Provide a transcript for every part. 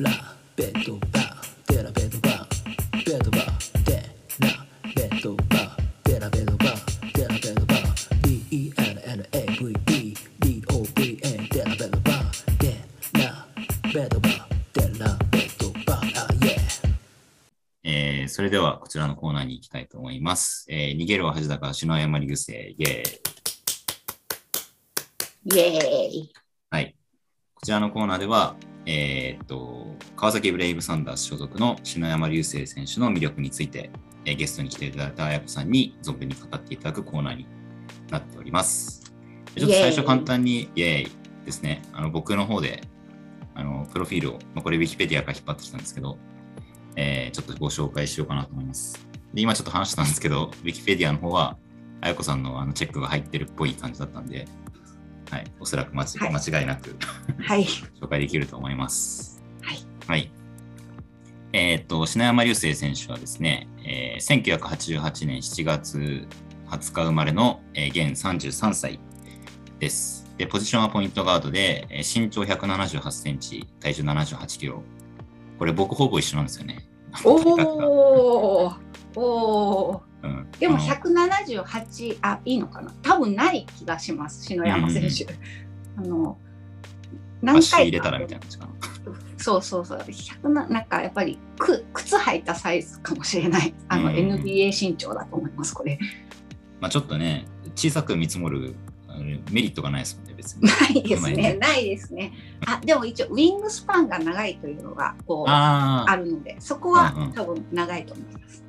ラベッドバーデラベッドバーベッドバーデラベッドバーデラベッドバーデラベッドバー DENNAVE DOVA デラベッドバーデラベッドバーデラベッドバーあ yeah えーそれではこちらのコーナーに行きたいと思います。えー逃げるは恥だから篠山理癖、イェーイ。イエーイ。はい。こちらのコーナーでは、えーっと、川崎ブレイブサンダース所属の篠山流星選手の魅力について、えーゲストに来ていただいた綾子さんに存分に語っていただくコーナーになっております。ちょっと最初簡単に、イエーイですね、あの僕の方で、あの、プロフィールを、まあ、これ Wikipedia から引っ張ってきたんですけど、えーちょっとご紹介しようかなと思います。で、今ちょっと話したんですけど、Wikipedia の方は、綾子さんのあのチェックが入ってるっぽい感じだったんで、はい、おそらく間違,、はい間違いなくはい。紹介できると思います。はい。はい。えーっと、篠山流星選手はですね、えー1988年7月20日生まれの、えー現33歳です。で、ポジションはポイントガードで、えー身長178センチ、体重78キロ。これ僕ほぼ一緒なんですよね。おー。おー。うんでもあの178、あ、いいのかな？多分ない気がします、篠山選手。あの、何回かれたらみたいな感じかな。そうそうそう、100な、なんかやっぱりく靴履いたサイズかもしれない。あの、うん NBA 身長だと思います、これ。まあちょっとね、小さく見積もるメリットがないですもんね、別に。ないですねね、ないですね。あ、でも一応、ウィングスパンが長いというのが、こう、あるので、そこはうんうん多分長いと思います。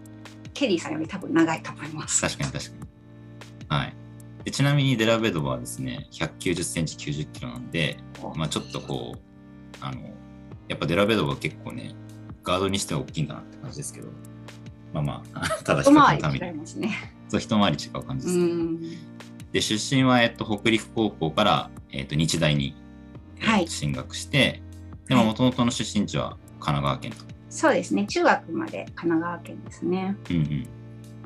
ケリーさんより多分長いと思います。確かに確かに。はい。でちなみにデラベドバはですね、190センチ90キロなんで、まあちょっとこう、あの、やっぱデラベドバは結構ね、ガードにしては大きいんだなって感じですけど、まあまあ、ただ一回り違いますね。そう一回り違う感じうです、ねん。で、出身は、えっと、北陸高校から、えっと、日大に、えっとはい進学して、でも、はいもともとの出身地は神奈川県と。そうですね。中学まで神奈川県ですね。うんうん。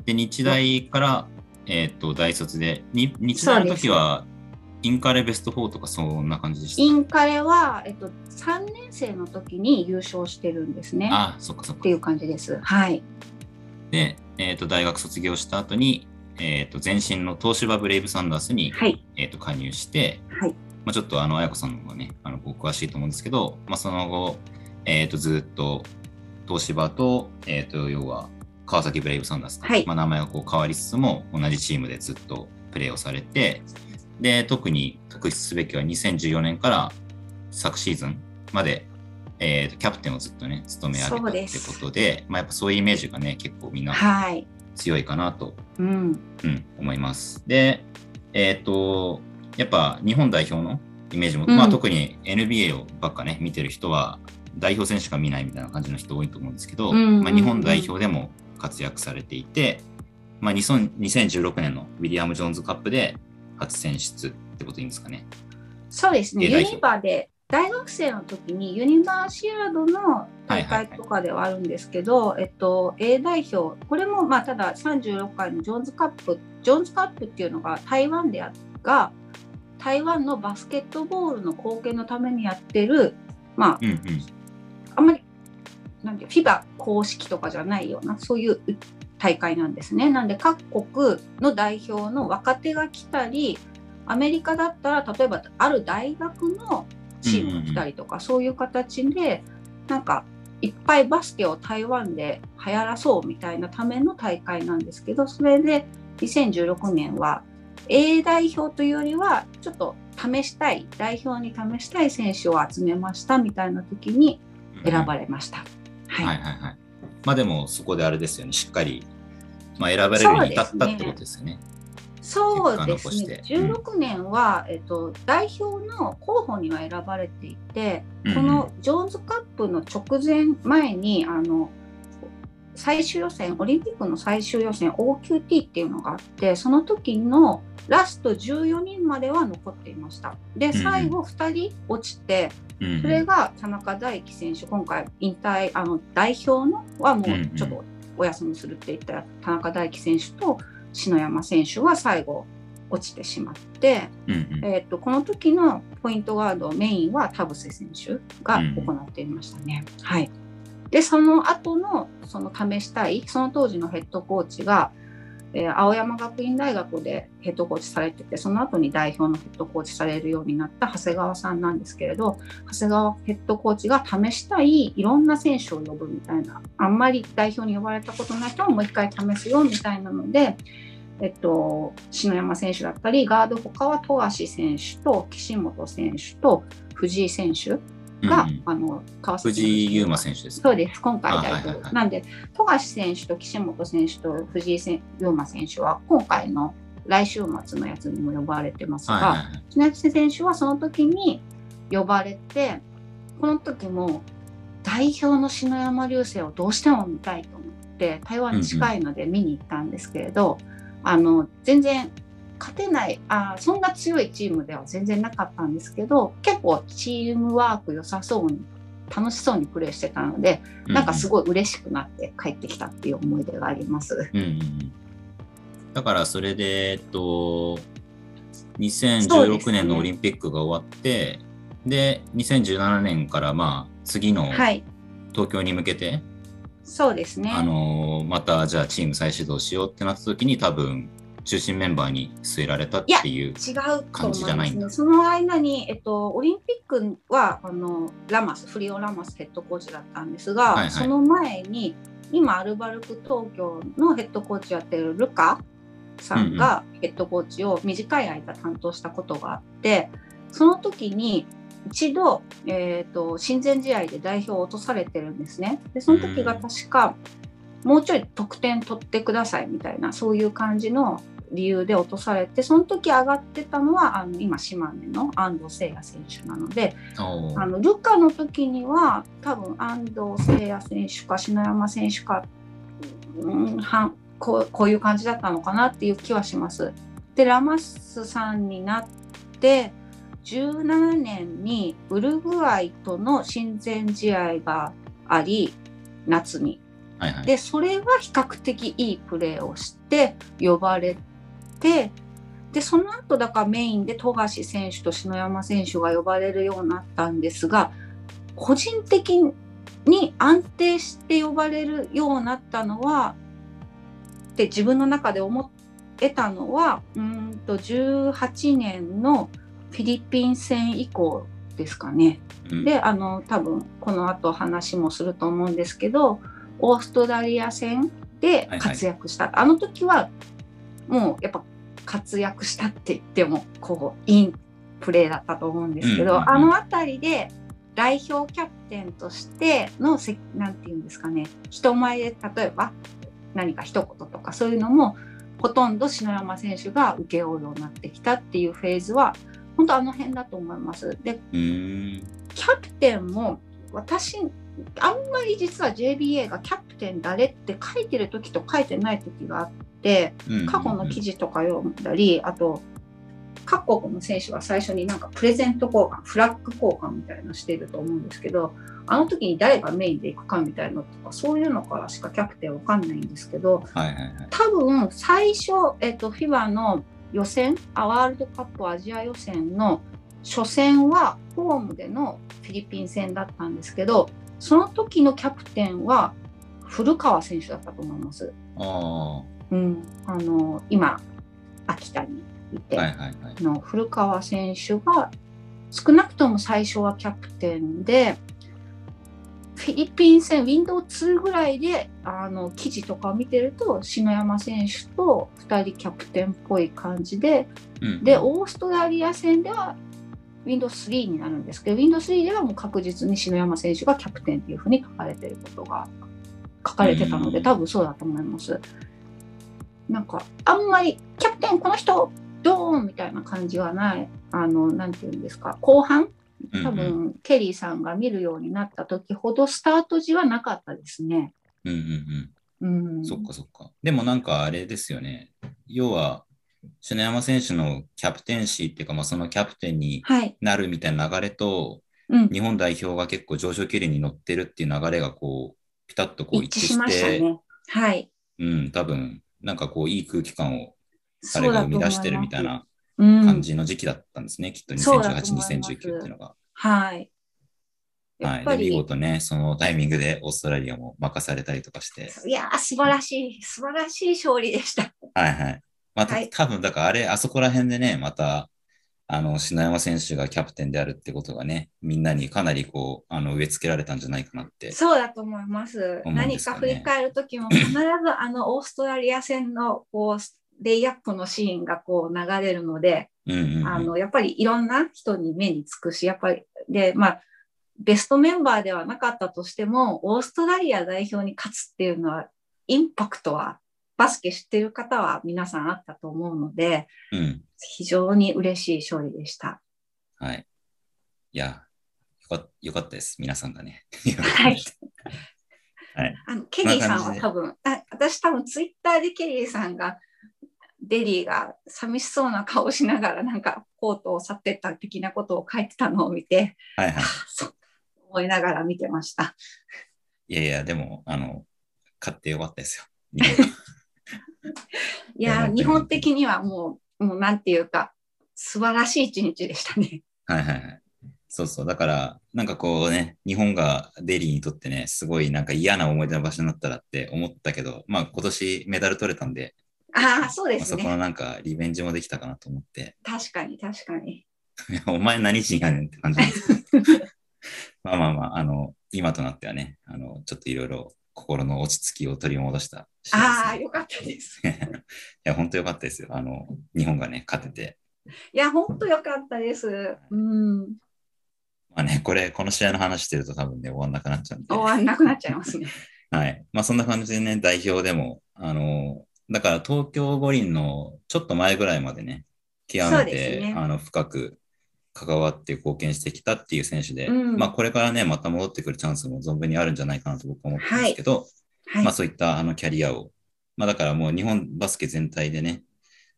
で、日大から、えっと、大卒で、に日大の時は、インカレベスト4とかそんな感じでした？インカレは、えっと、3年生の時に優勝してるんですね。あ、そっかそっかってい。う感じです。はい。で、えっと、大学卒業した後に、えっと、前身の東芝ブレイブサンダースに、はい。えっと、加入して、はい。まあ、ちょっとあの、彩子さんの方がね、あの、お詳しいと思うんですけど、まあ、その後、えっ、と、ずっと、東芝と、えっ、と、要は、川崎ブレイブサンダースか、はいまあ、名前がこう変わりつつも、同じチームでずっとプレーをされて、で、特に特筆すべきは2014年から昨シーズンまで、えーとキャプテンをずっとね、務め上げたってことで、まあ、やっぱそういうイメージがね、結構みんなはい。強いかなとうん。うん、思います。で、えっ、と、やっぱ日本代表のイメージも、うんまあ特に NBA をばっかね、見てる人は、代表選しか見ないみたいな感じの人多いと思うんですけど、うんうんうんまあ、日本代表でも活躍されていて、まあ、2000 2016年のウィリアム・ジョーンズカップで初選出ってことでいいんですかね。そうですね。ユニバで、大学生の時にユニバーシアードの大会とかではあるんですけど、えっと、A 代表、これもまあただ36回のジョーンズカップ、ジョーンズカップっていうのが台湾でやが、台湾のバスケットボールの貢献のためにやってる、まあ、うんうん。なんていう、フィバ公式とかじゃないような、そういう大会なんですね。なんで、各国の代表の若手が来たり、アメリカだったら、例えば、ある大学のチームが来たりとか、そういう形で、なんか、いっぱいバスケを台湾で流行らそうみたいなための大会なんですけど、それで2016年は A 代表というよりは、ちょっと試したい、代表に試したい選手を集めましたみたいな時に選ばれれました。ははいい。はいはい。まあでもそこであれですよね、しっかり、まあ、選ばれるに至ったってことですよね。そうですね残してうん16年は、えっと、代表の候補には選ばれていて、うんこのジョーンズカップの直前前にあの最終予選オリンピックの最終予選 OQT っていうのがあってその時のラスト14人までは残っていました。でん最後2人落ちて、うんうん。それが田中大輝選手今回引退あの代表のはもうちょっとお休みするって言った田中大輝選手と篠山選手は最後落ちてしまって、うんうん。えー、とこの時のポイントガードメインは田臥選手が行っていましたね。はい、でその後のその試したいその当時のヘッドコーチが、えー青山学院大学でヘッドコーチされててその後に代表のヘッドコーチされるようになった長谷川さんなんですけれど長谷川ヘッドコーチが試したいいろんな選手を呼ぶみたいなあんまり代表に呼ばれたことない人ももう一回試すよみたいなので。えっと、篠山選手だったり、ガード他は富樫選手と岸本選手と藤井選手が、うんうんあの川崎藤井優馬選手ですかそうです、今回代表。あはいはいはい。なんで、富樫選手と岸本選手と藤井せん優馬選手は、今回の来週末のやつにも呼ばれてますが、はいはいはい。篠山選手はその時に呼ばれて、この時も代表の篠山流星をどうしても見たいと思って、台湾に近いので見に行ったんですけれど、あの全然勝てないあ、そんな強いチームでは全然なかったんですけど、結構チームワーク良さそうに、楽しそうにプレーしてたので、なんかすごい嬉しくなって帰ってきたっていう思い出があります。うんだからそれで、えっと、そうです2016ね年のオリンピックが終わって、で2017年からまあ次のはい、東京に向けて、そうですね。あのーまたじゃあチーム再始動しようってなった時に多分中心メンバーに据えられたっていう。違うと感じじゃないんだね。その間に、えっと、オリンピックはあのラマス、フリオ・ラマスヘッドコーチだったんですが、はいはいその前に、今、アルバルク東京のヘッドコーチやってるルカさんがヘッドコーチを短い間担当したことがあって、その時に一度、えー、と親善試合で代表を落とされてるんですね。でその時が確か、もうちょい得点取ってくださいみたいな、そういう感じの理由で落とされて、その時上がってたのは、あの今、島根の安藤聖也選手なので、あのルカの時には、多分安藤聖也選手か篠山選手か、うん、はんこうこういう感じだったのかなっていう気はします。で、ラマスさんになって、17年にウルグアイとの親善試合があり、夏に。はいはい。でそれは比較的いいプレーをして呼ばれてでその後だからメインで富樫選手と篠山選手が呼ばれるようになったんですが個人的に安定して呼ばれるようになったのはって自分の中で思ってたのはうーんと18年のフィリピン戦以降ですかね。うん。であの多分この後話もすると思うんですけどオーストラリア戦で活躍した、あの時はもうやっぱ活躍したって言ってもこういいプレーだったと思うんですけど、うんうんうんあの辺りで代表キャプテンとしてのせなんていうんですかね人前で例えば何か一言とかそういうのもほとんど篠山選手が請け負うようになってきたっていうフェーズは本当あの辺だと思います。で。キャプテンも私あんまり実は JBA がキャプテン誰って書いてる時と書いてない時があって過去の記事とか読んだりあと各国の選手は最初になんかプレゼント交換フラッグ交換みたいなのしてると思うんですけどあの時に誰がメインで行くかみたいなのとかそういうのからしかキャプテンわかんないんですけどはいはいはい。多分最初、えっと、FIBA の予選あワールドカップアジア予選の初戦はホームでのフィリピン戦だったんですけどその時のキャプテンは古川選手だったと思います。あうん、あの今秋田にいて、あ。はいはいはい。の古川選手が少なくとも最初はキャプテンでフィリピン戦 Windows2 ぐらいであの記事とかを見てると篠山選手と2人キャプテンっぽい感じでうんでオーストラリア戦では Windows3 になるんですけど Windows3 ではもう確実に篠山選手がキャプテンっていうふうに書かれてることが書かれてたのでうん多分そうだと思います。なんかあんまりキャプテンこの人ドーンみたいな感じはないあのなんていうんですか後半？多うんうん分ケリーさんが見るようになった時ほどスタート時はなかったですね。うんうんうん。うん、そっかそっか。でもなんかあれですよね。要は、篠山選手のキャプテンシーっていうか、まあ、そのキャプテンにはい、なるみたいな流れと、うん、日本代表が結構上昇気流に乗ってるっていう流れがこう、ピタッとこう一致して、ね。はい。うん、多分、なんかこう、いい空気感を彼が生み出してるみたいなうん感じの時期だったんですね、きっとそうだ2018、と思います2019っていうのが。はい。やはい。で、見事ね、そのタイミングでオーストラリアも任されたりとかして。いやー、素晴らしい、素晴らしい勝利でした。はいはい。また、はい多分だからあれ、あそこら辺でね、また、あの、篠山選手がキャプテンであるってことがね、みんなにかなりこう、あの、植え付けられたんじゃないかなって。そうだと思います。すよねか振り返るときも必ずあのオーストラリア戦のこうレイアップのシーンがこう流れるので。あのやっぱりいろんな人に目につくし、やっぱりで、まあ、ベストメンバーではなかったとしても、オーストラリア代表に勝つっていうのは、インパクトは、バスケ知ってる方は皆さんあったと思うので、うん。非常に嬉しい勝利でした。はい。いや、よかよかったです。皆さんがね。はい。はい。あのケリーさんは多分、あ私多分ツイッターでケリーさんが、デリーが寂しそうな顔しながらなんかコートを去ってった的なことを書いてたのを見て、はいはい思いながら見てました。いやいや、でも、あの、勝ってよかったですよ。いや日本的にはもう、もうなんていうか、素晴らしい一日でしたね。はいはいはい。そうそう。だから、なんかこうね、日本がデリーにとってね、すごいなんか嫌な思い出の場所になったらって思ったけど、まあ今年メダル取れたんで、ああ、そうですまあそこのね。なんかリベンジもできたかなと思って、確かに、確かに。お前何人やねんって感じです まあまあまあ、あの、今となってはね、あの、ちょっといろいろ心の落ち着きを取り戻したねああ、よかったです。いや、本当よかったですよ。あの、日本がね、勝てて。いや、本当よかったです。うん。まあね、これ、この試合の話してると多分ね、終わんなくなっちゃうんで。終わんなくなっちゃいますね。はい。まあ、そんな感じでね、代表でも、あの、だから東京五輪のちょっと前ぐらいまでね、極めて、ねあの深く関わって貢献してきたっていう選手で、うんまあ、これからね、また戻ってくるチャンスも存分にあるんじゃないかなと僕は思ってますけど、はい。まあ、そういったあのキャリアを、まあ、だからもう日本バスケ全体でね、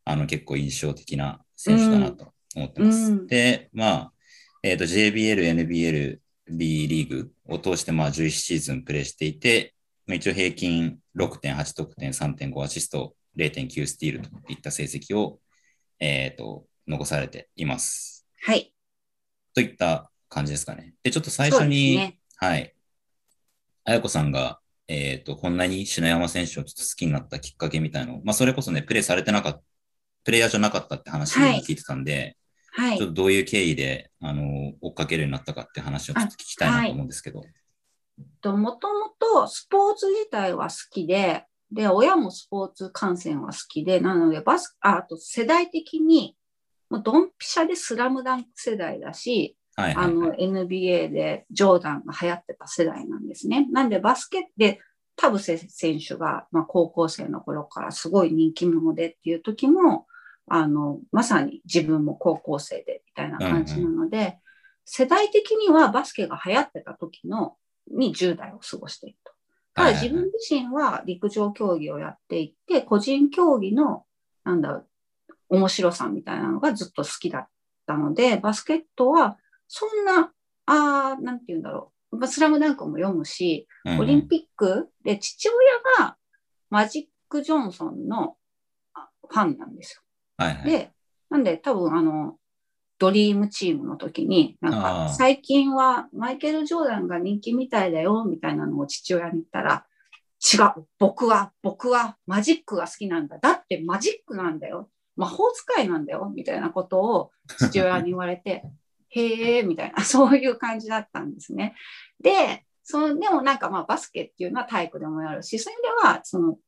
あの結構印象的な選手だなと思ってます。うんで、まあ、えっ、と、JBL、NBL、B リーグを通して、まあ、11シーズンプレーしていて、まあ一応平均6.8得点、3.5アシスト、0.9スティールといった成績を、えっ、と、残されています。はい。といった感じですかね。で、ちょっと最初に、ね。はい。あやこさんが、えっ、と、こんなに篠山選手をちょっと好きになったきっかけみたいなのを、まあ、それこそね、プレイされてなかった、プレイヤーじゃなかったって話をはい聞いてたんで、はいちょっ。とどういう経緯で、あの、追っかけるようになったかって話をちょっと聞きたいなと思うんですけど。ともともとスポーツ自体は好きで、で、親もスポーツ観戦は好きで、なので、バス、ああと世代的に、もうドンピシャでスラムダンク世代だし、はいはい、あのはい。NBA でジョーダンが流行ってた世代なんですね。なんでバスケで田臥選手が、まあ、高校生の頃からすごい人気者でっていう時も、あの、まさに自分も高校生でみたいな感じなので、世代的にはバスケが流行ってた時のに10代を過ごしていると。ただ自分自身は陸上競技をやっていて、個人競技の、なんだろう、面白さみたいなのがずっと好きだったので、バスケットはそんな、あーなんて言うんだろう。まあスラムダンクも読むし、オリンピックで父親がマジック・ジョンソンのあファンなんですはいはい。よ。で、なんで多分あの、ドリームチームの時に、なんあかー最近はマイケル・ジョーダンが人気みたいだよ、みたいなのを父親に言ったら、違う、僕は、僕はマジックが好きなんだ。だってマジックなんだよ。魔法使いなんだよ、みたいなことを父親に言われて、へえ、みたいな、そういう感じだったんですね。で、そのでもなんかまあバスケっていうのは体育でもやるし、そういう意味では、その、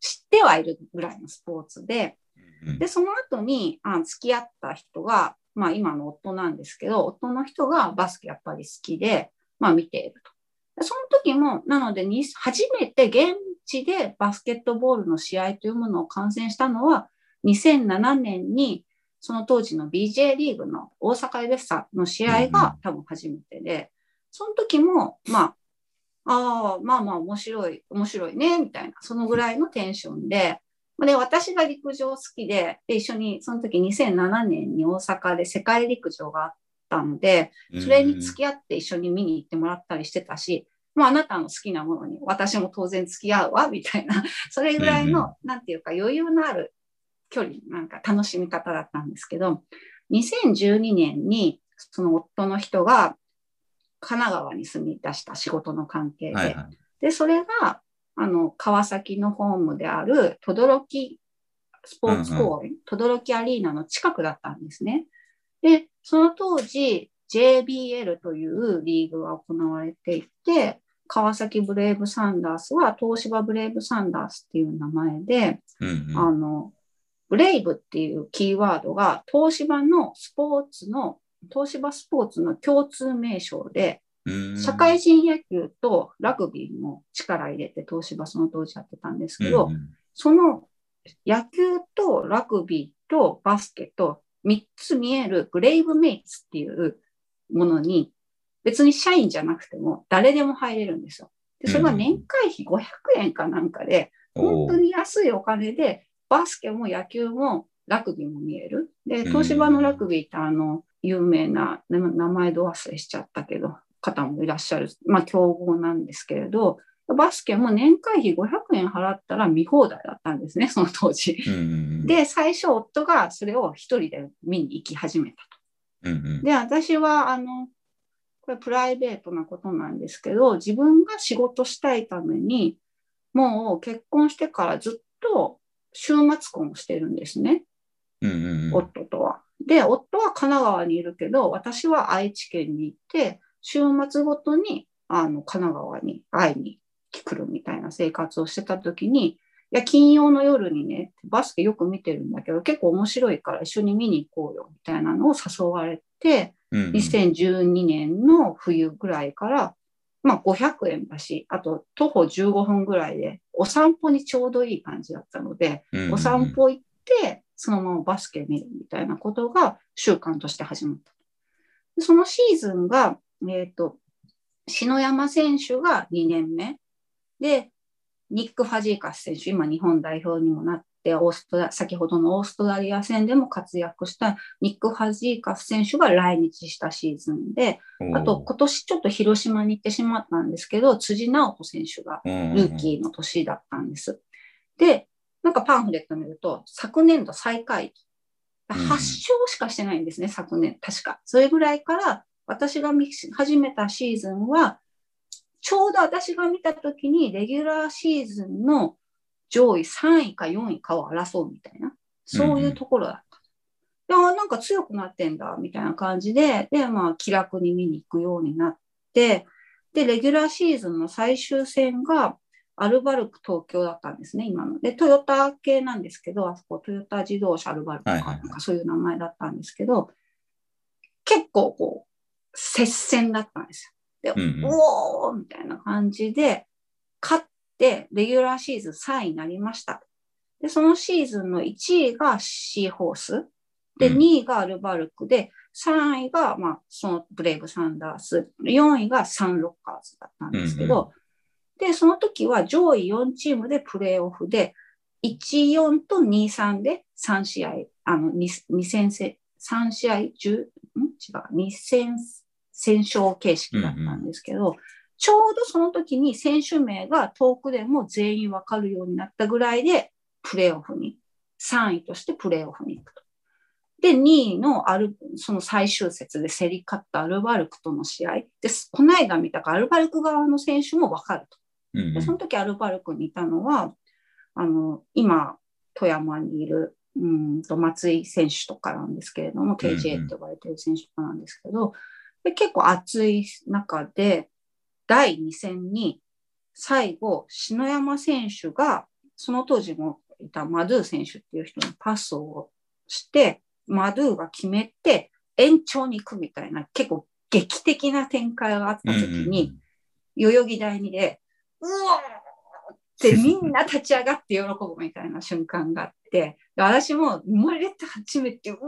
知ってはいるぐらいのスポーツで、うんで、その後にあ付き合った人が、まあ今の夫なんですけど、夫の人がバスケやっぱり好きで、まあ見ていると。でその時も、なのでに、初めて現地でバスケットボールの試合というものを観戦したのは、2007年に、その当時の BJ リーグの大阪エベッサの試合が多分初めてで、その時も、まあ、ああ、まあまあ面白い、面白いね、みたいな、そのぐらいのテンションで、で、私が陸上好きで、で、一緒に、その時2007年に大阪で世界陸上があったので、それに付き合って一緒に見に行ってもらったりしてたし、もうあなたの好きなものに私も当然付き合うわ、みたいな、それぐらいの、なんていうか余裕のある距離なんか楽しみ方だったんですけど2012年にその夫の人が神奈川に住み出した仕事の関係で、はいはい。でそれがあの川崎のホームである轟スポーツ公園、轟アリーナの近くだったんですね。で、その当時 JBL というリーグが行われていて、川崎ブレイブサンダースは東芝ブレイブサンダースっていう名前で、うんうんあの、ブレイブっていうキーワードが東芝のスポーツの、東芝スポーツの共通名称で、うん。社会人野球とラグビーも力入れて東芝その当時やってたんですけど、うんうん。その野球とラグビーとバスケと3つ見えるブレイブメイツっていうものに別に社員じゃなくても誰でも入れるんですよ。でそれが年会費500円かなんかで、本当に安いお金でバスケも野球もラグビーも見える。で、うん東芝のラグビーってあの、有名な、な名前ど忘れしちゃったけど、方もいらっしゃる。まあ、競合なんですけれど、バスケも年会費500円払ったら見放題だったんですね、その当時。うんうんうん、で、最初夫がそれを一人で見に行き始めたと。うんうんで、私は、あの、これプライベートなことなんですけど、自分が仕事したいために、もう結婚してからずっと週末婚をしてるんですね、うんうんうん。夫とは。で、夫は神奈川にいるけど、私は愛知県に行って、週末ごとにあの神奈川に会いに来るみたいな生活をしてた時に、いや、金曜の夜にね、バスケよく見てるんだけど、結構面白いから一緒に見に行こうよみたいなのを誘われて、うんうん。2012年の冬ぐらいから、まあ500円だし、あと徒歩15分ぐらいで、お散歩にちょうどいい感じだったので、うんうんうんお散歩行って、そのままバスケ見るみたいなことが習慣として始まった。でそのシーズンが、えっ、と、篠山選手が2年目。で、ニック・ファジーカス選手、今日本代表にもなって、オーストラ先ほどのオーストラリア戦でも活躍したニック・ファジーカス選手が来日したシーズンで、あと今年ちょっと広島に行ってしまったんですけど、辻直人選手がルーキーの年だったんです。で、なんかパンフレット見ると、昨年度最下位。うん8勝しかしてないんですね、昨年。確か。それぐらいから、私が見始めたシーズンは、ちょうど私が見たときに、レギュラーシーズンの上位3位か4位かを争うみたいな、そういうところだった。であなんか強くなってんだ、みたいな感じで、で、まあ、気楽に見に行くようになって、で、レギュラーシーズンの最終戦が、アルバルク東京だったんですね、今の。で、トヨタ系なんですけど、あそこトヨタ自動車アルバルクとか、なんかそういう名前だったんですけど、結構こう、接戦だったんですよ。で、うんうんおーみたいな感じで、勝って、レギュラーシーズン3位になりました。で、そのシーズンの1位がシーホース。で、うん。2位がアルバルク。で、3位が、まあ、そのブレイブサンダース、4位がサンロッカーズだったんですけど、で、その時は上位4チームでプレーオフで、1-4と2-3で3試合、あの、2, 2戦せ、3試合、10、ん？違う、2戦戦勝形式だったんですけど、ちょうどその時に選手名が遠くでも全員わかるようになったぐらいで、プレーオフに、3位としてプレーオフに行くと。で、2位のアル、その最終節で競り勝ったアルバルクとの試合。で、この間見たからアルバルク側の選手もわかると。で、その時アルバルクにいたのは、あの、今、富山にいる、うんと、松井選手とかなんですけれども、KJ って呼ばれてる選手とかなんですけど、で結構熱い中で、第2戦に、最後、篠山選手が、その当時もいたマドゥ選手っていう人にパスをして、マドゥが決めて、延長に行くみたいな、結構劇的な展開があった時に、代々木第二で、うわーってみんな立ち上がって喜ぶみたいな瞬間があって、で私も生まれて初めて、うわ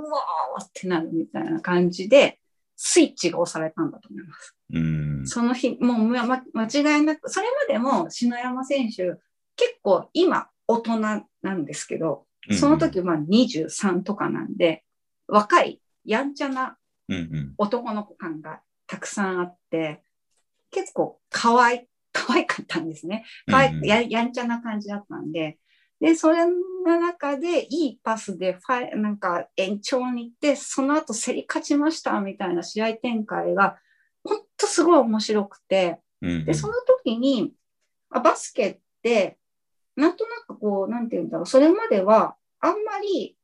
ーってなるみたいな感じで、スイッチが押されたんだと思います。うんうんその日、もうまま間違いなく、それまでも篠山選手、結構今大人なんですけど、その時まあ23とかなんで、若い、やんちゃなうんうん男の子感がたくさんあって、結構可愛い、可愛かったんですね。可愛うんうんややんちゃな感じだったんで、で、それの中でいいパスでファイなんか延長に行って、その後競り勝ちましたみたいな試合展開が、本当すごい面白くて、うんうん。で、その時に、あバスケって、なんとなくこう、なんて言うんだろう、それまではあんまり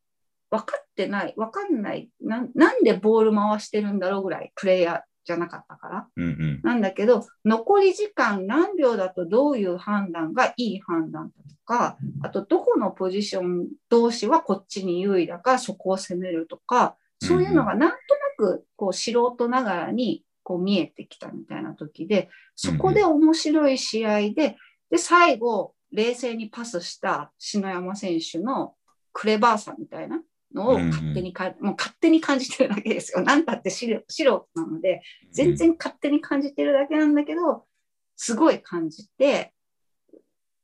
分かってない、分かんない、なんなんでボール回してるんだろうぐらいプレイヤーじゃなかったから。うんうん。なんだけど、残り時間何秒だとどういう判断がいい判断だとか、あとどこのポジション同士はこっちに優位だからそこを攻めるとか、そういうのがなんとなくこう素人ながらにこう見えてきたみたいな時で、そこで面白い試合で、で、最後、冷静にパスした篠山選手のクレバーさみたいなのを勝手にか、もう勝手に感じてるだけですよ。なんたって素人素人なので、全然勝手に感じてるだけなんだけど、すごい感じて、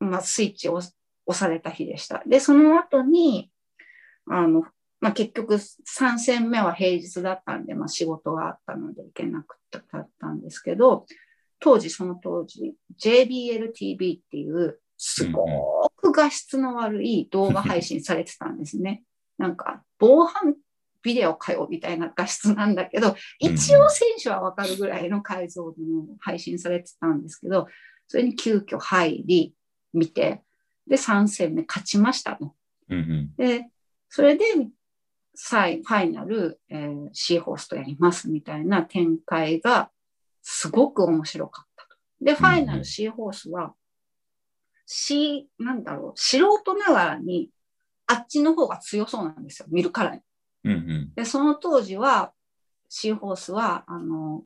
まあ、スイッチを押された日でした。で、その後に、あの、まあ、結局3戦目は平日だったんで、まあ、仕事があったので行けなくったんですけど、当時、その当時、JBLTV っていう、すごく画質の悪い動画配信されてたんですね。なんか、防犯ビデオかよみたいな画質なんだけど、一応選手はわかるぐらいの解像度の配信されてたんですけど、それに急遽入り、見て、で、3戦目勝ちましたの。うんうんで、それで、最ファイナル、えーシーホースとやりますみたいな展開がすごく面白かったと。で、ファイナルシーホースは、シー、なんだろう、素人ながらに、あっちの方が強そうなんですよ、見るからに。うんうんで、その当時は、シーホースは、あの、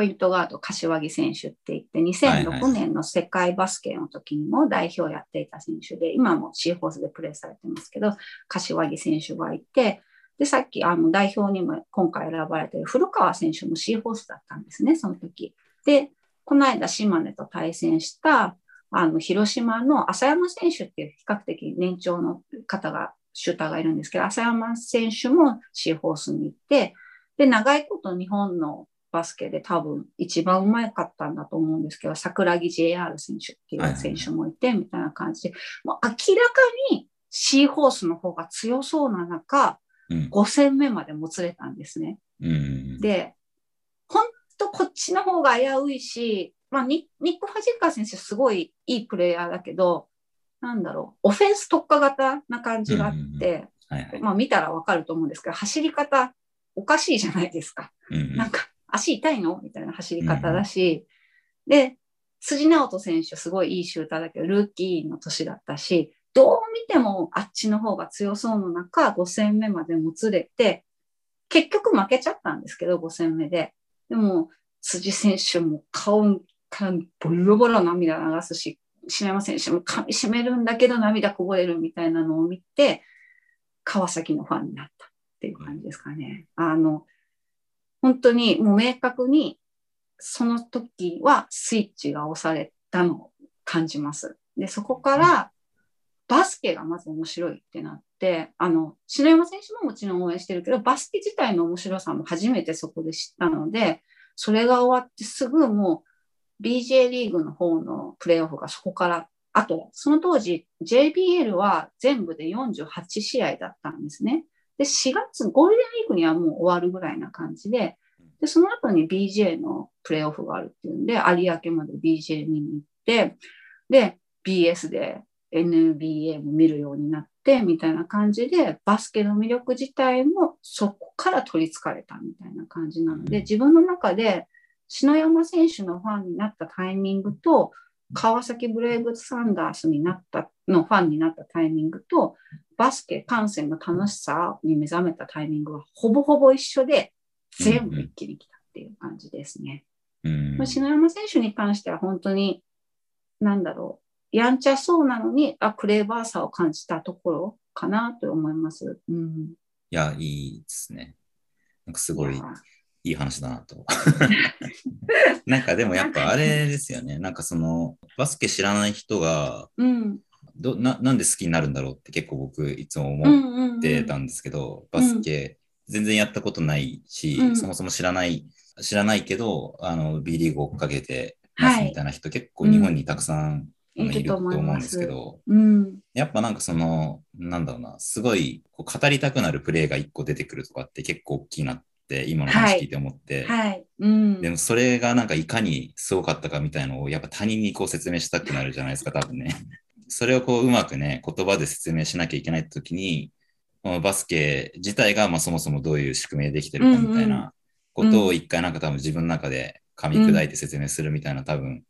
ポイントガード柏木選手って言って、2006年の世界バスケの時にも代表やっていた選手で、今もシーホースでプレーされてますけど、柏木選手がいて、で、さっきあの代表にも今回選ばれている古川選手もシーホースだったんですね、その時。で、この間島根と対戦した、あの、広島の浅山選手っていう比較的年長の方が、シューターがいるんですけど、浅山選手もシーホースに行って、で、長いこと日本のバスケで多分一番うまかったんだと思うんですけど、桜木 JR 選手っていう選手もいて、みたいな感じで、もう明らかにシーホースの方が強そうな中、うん。5戦目までもつれたんですね。うん。うんで、本当こっちの方が危ういし、まあ、ニニック・ファジッカー選手すごいいいプレイヤーだけど、なんだろう、オフェンス特化型な感じがあって、まあ見たらわかると思うんですけど、走り方おかしいじゃないですか。うんうん。なんか、足痛いの？みたいな走り方だし、で、辻直人選手すごいいいシューターだけど、ルーキーの年だったし、どう見てもあっちの方が強そうの中、5戦目までもつれて、結局負けちゃったんですけど、5戦目で。でも、辻選手も顔からボロボロ涙流すし、篠山選手も噛み締めるんだけど涙こぼれるみたいなのを見て、川崎のファンになったっていう感じですかね。あの、本当にもう明確にその時はスイッチが押されたのを感じます。で、そこからバスケがまず面白いってなって、あの、篠山選手ももちろん応援してるけど、バスケ自体の面白さも初めてそこで知ったので、それが終わってすぐもう BJ リーグの方のプレーオフがそこから、あと、その当時 JBL は全部で48試合だったんですね。で、4月、ゴールデンウィークにはもう終わるぐらいな感じで、で、その後に BJ のプレーオフがあるっていうんで、有明まで BJ に行って、で、BS で NBA も見るようになって、みたいな感じで、バスケの魅力自体もそこから取り憑かれたみたいな感じなので、自分の中で篠山選手のファンになったタイミングと、川崎ブレイブサンダースになった、のファンになったタイミングと、バスケ観戦の楽しさに目覚めたタイミングはほぼほぼ一緒で、全部一気に来たっていう感じですね。うんまあ篠山選手に関しては本当に、なんだろう、やんちゃそうなのに、あ、クレーバーさを感じたところかなと思います。うん。いや、いいですね。なんかすごいいやいい話だなと。なんかでもやっぱあれですよね。なんかそのバスケ知らない人がうん。どななんで好きになるんだろうって結構僕いつもうん思うんうん。ってたんですけど、バスケ全然やったことないし、うんそもそも知らない、知らないけど、あの B リーグを追っかけてますはいみたいな人、結構日本にたくさんいるといると思うんですけど、うん。やっぱなんかその、なんだろうな、すごいこう語りたくなるプレーが一個出てくるとかって結構大きいなって今の話聞いて思って、はい。うん。でもそれがなんかいかにすごかったかみたいのをやっぱ他人にこう説明したくなるじゃないですか、多分ね。それをこううまくね、言葉で説明しなきゃいけないときに、このバスケ自体がまあそもそもどういう仕組みでできてるかみたいなことを一回なんか多分自分の中で噛み砕いて説明するみたいな多分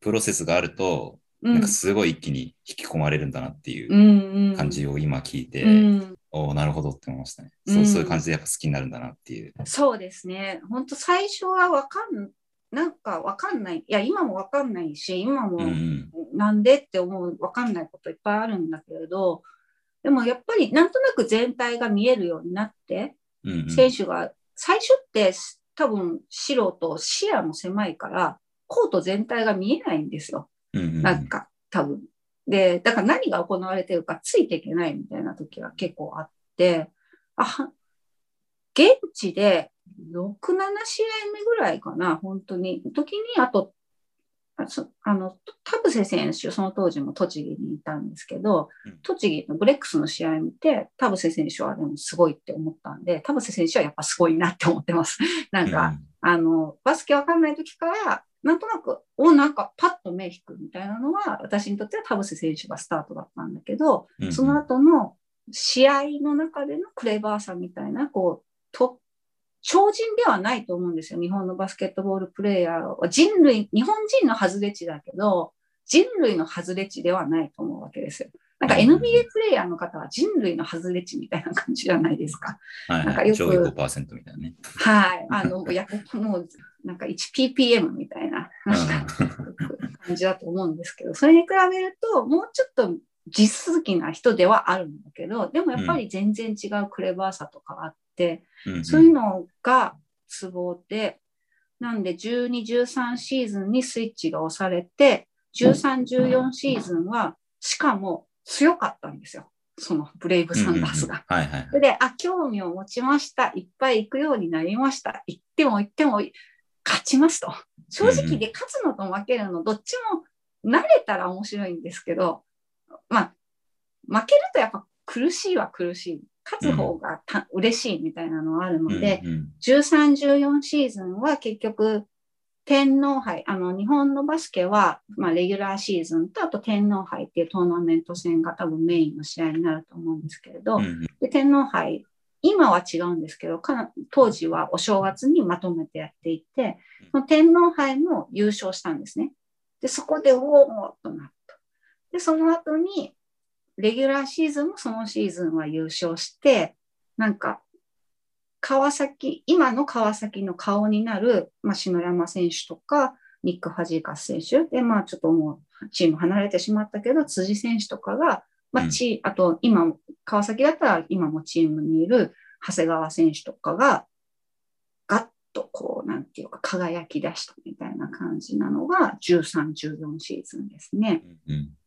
プロセスがあると、うんなんかすごい一気に引き込まれるんだなっていう感じを今聞いて、うんおおなるほどって思いましたね、うんそう。そういう感じでやっぱ好きになるんだなっていう。そうですね。本当最初はわかん、なんかわかんない。いや、今もわかんないし、今もなんでって思う、わかんないこといっぱいあるんだけれど、でもやっぱりなんとなく全体が見えるようになって、うんうん選手が、最初って多分素人、視野も狭いから、コート全体が見えないんですよ。うんうんなんか、多分。で、だから何が行われてるかついていけないみたいな時が結構あって、あ、は現地で6、7試合目ぐらいかな、本当に。時に、あと、あの、田臥選手、その当時も栃木にいたんですけどうん、栃木のブレックスの試合見て、田臥選手はでもすごいって思ったんで、田臥選手はやっぱすごいなって思ってます。なんか、あの、バスケわかんない時から、なんとなく、お、なんかパッと目引くみたいなのは、私にとっては田臥選手がスタートだったんだけど、うんうんその後の試合の中でのクレバーさみたいな、こう、と、超人ではないと思うんですよ。日本のバスケットボールプレーヤーは人類、日本人の外れ値だけど、人類の外れ値ではないと思うわけですよ。なんかうん NBA プレイヤーの方は人類の外れ値みたいな感じじゃないですか。はいなんかよくはい上位5%みたいなね。はい。あの、い や、もう、なんか 1ppm みたいな、感じだと思うんですけど、それに比べると、もうちょっと実続きな人ではあるんだけど、でもやっぱり全然違うクレバーさとかあって、うんうんそういうのがツボで、なんで12、13シーズンにスイッチが押されて、13、14シーズンは、しかも強かったんですよ。そのブレイブサンダースが。で、あ、興味を持ちました。いっぱい行くようになりました。行っても行っても勝ちますと。正直で勝つのと負けるの、どっちも慣れたら面白いんですけど、まあ、負けるとやっぱ苦しいは苦しい。勝つ方がた、嬉しいみたいなのはあるので、うんうん13、14シーズンは結局、天皇杯、あの、日本のバスケは、まあ、レギュラーシーズンと、あと天皇杯っていうトーナメント戦が多分メインの試合になると思うんですけれど、うんうんで天皇杯、今は違うんですけど、当時はお正月にまとめてやっていて、その天皇杯も優勝したんですね。で、そこで、おおっとなった。で、その後に、レギュラーシーズンもそのシーズンは優勝して、なんか、川崎、今の川崎の顔になる、まあ、篠山選手とか、ニック・ファジーカス選手、で、まあ、ちょっともう、チーム離れてしまったけど、辻選手とかが、まあ、チあと、今、川崎だったら、今もチームにいる長谷川選手とかが、ガッとこう、なんていうか、輝き出したみたいな感じなのが、13、14シーズンですね。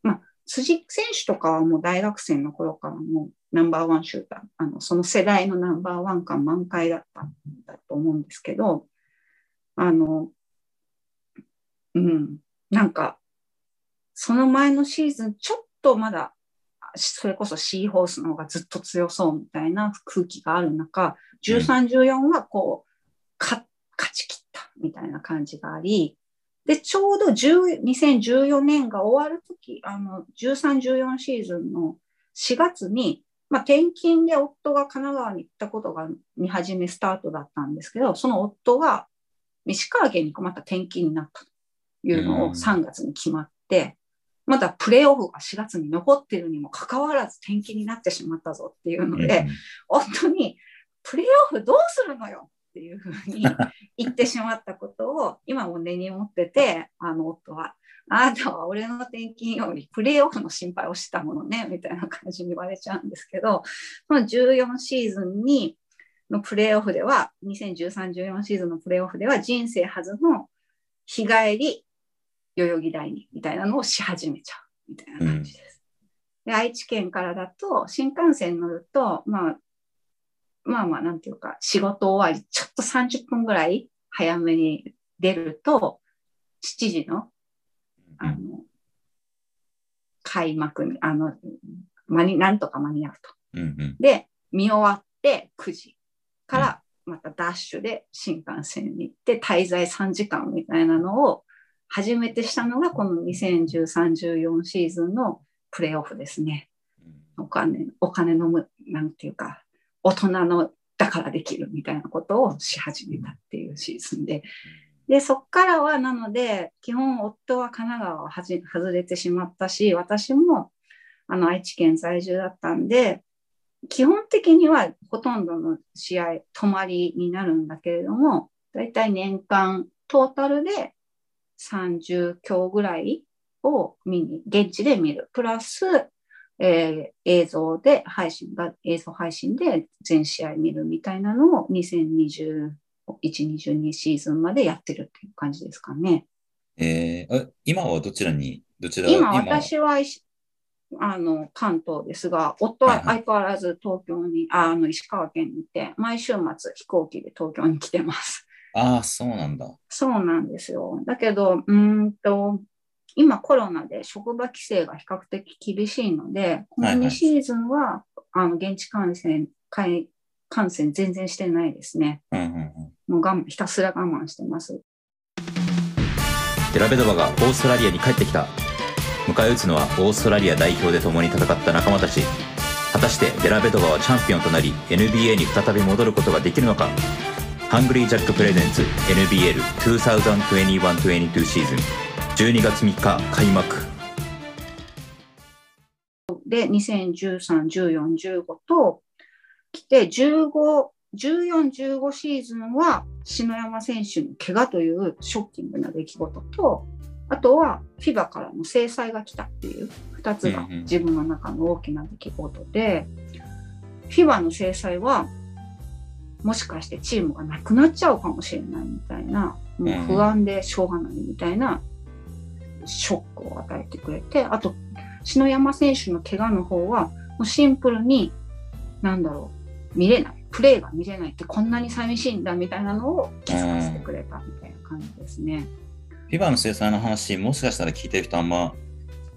うん辻選手とかはもう大学生の頃からもうナンバーワンシューター、あのその世代のナンバーワン感満開だったんだと思うんですけど、あの、うん、なんか、その前のシーズン、ちょっとまだ、それこそシーホースの方がずっと強そうみたいな空気がある中、13、14はこう、勝ち切ったみたいな感じがあり、で、ちょうど10 2014年が終わるとき、あの、13、14シーズンの4月に、まあ、転勤で夫が神奈川に行ったことが見始めスタートだったんですけど、その夫が西川家にまた転勤になったというのをうん。3月に決まって、まだプレーオフが4月に残っているにもかかわらず転勤になってしまったぞっていうのうん。で、夫に、プレーオフどうするのよ？っていうふうに 言ってしまったことを、今も根に持ってて、あの夫は、あなたは俺の転勤よりプレーオフの心配をしてたものね、みたいな感じに言われちゃうんですけど、その14シーズンに、のプレーオフでは、2013、14シーズンのプレーオフでは、人生初の日帰り代々木第二みたいなのをし始めちゃうみたいな感じです。で愛知県からだと、新幹線乗ると、まあ、まあまあ、なんていうか、仕事終わり、ちょっと30分ぐらい早めに出ると、7時の、あの、開幕に、あの、間に、なんとか間に合うと。うんうん。で、見終わって9時からまたダッシュで新幹線に行って滞在3時間みたいなのを初めてしたのがこの2013-14シーズンのプレーオフですね。お金、お金のむ、なんていうか、大人のだからできるみたいなことをし始めたっていうシーズンで。で、そっからはなので、基本夫は神奈川をはじ外れてしまったし、私もあの愛知県在住だったんで、基本的にはほとんどの試合泊まりになるんだけれども、だいたい年間トータルで30強ぐらいを見に、現地で見る。プラス、えー映像で配信が、映像配信で全試合見るみたいなのを2021、22シーズンまでやってるっていう感じですかね。えー、あ今はどちらに、どちら今、私は石あの関東ですが、夫ははいはい相変わらず東京に、ああの石川県にいて、毎週末飛行機で東京に来てます。ああ、そうなんだ。そうなんですよ。だけど、うーんと、今コロナで職場規制が比較的厳しいので、このはいはい2シーズンは、あの現地観戦、観観戦全然してないですね。うんうんうん。もうひたすら我慢してます。デラベドバがオーストラリアに帰ってきた迎え撃つのはオーストラリア代表で共に戦った仲間たち果たしてデラベドバはチャンピオンとなり NBA に再び戻ることができるのかハングリージャック presents NBL 2021-22シーズン12月3日開幕で、2013、14、15と来て、15、14、15シーズンは篠山選手の怪我というショッキングな出来事と、あとは FIBA からの制裁が来たっていう2つが自分の中の大きな出来事で、FIBA の制裁はもしかしてチームがなくなっちゃうかもしれないみたいな、もう不安でしょうがないみたいなショックを与えてくれて、あと篠山選手の怪我の方は、もうシンプルに、なんだろう、見れない。プレーが見れないってこんなに寂しいんだみたいなのを気づかせてくれたみたいな感じですね。フィバの制裁の話、もしかしたら聞いてる人あんま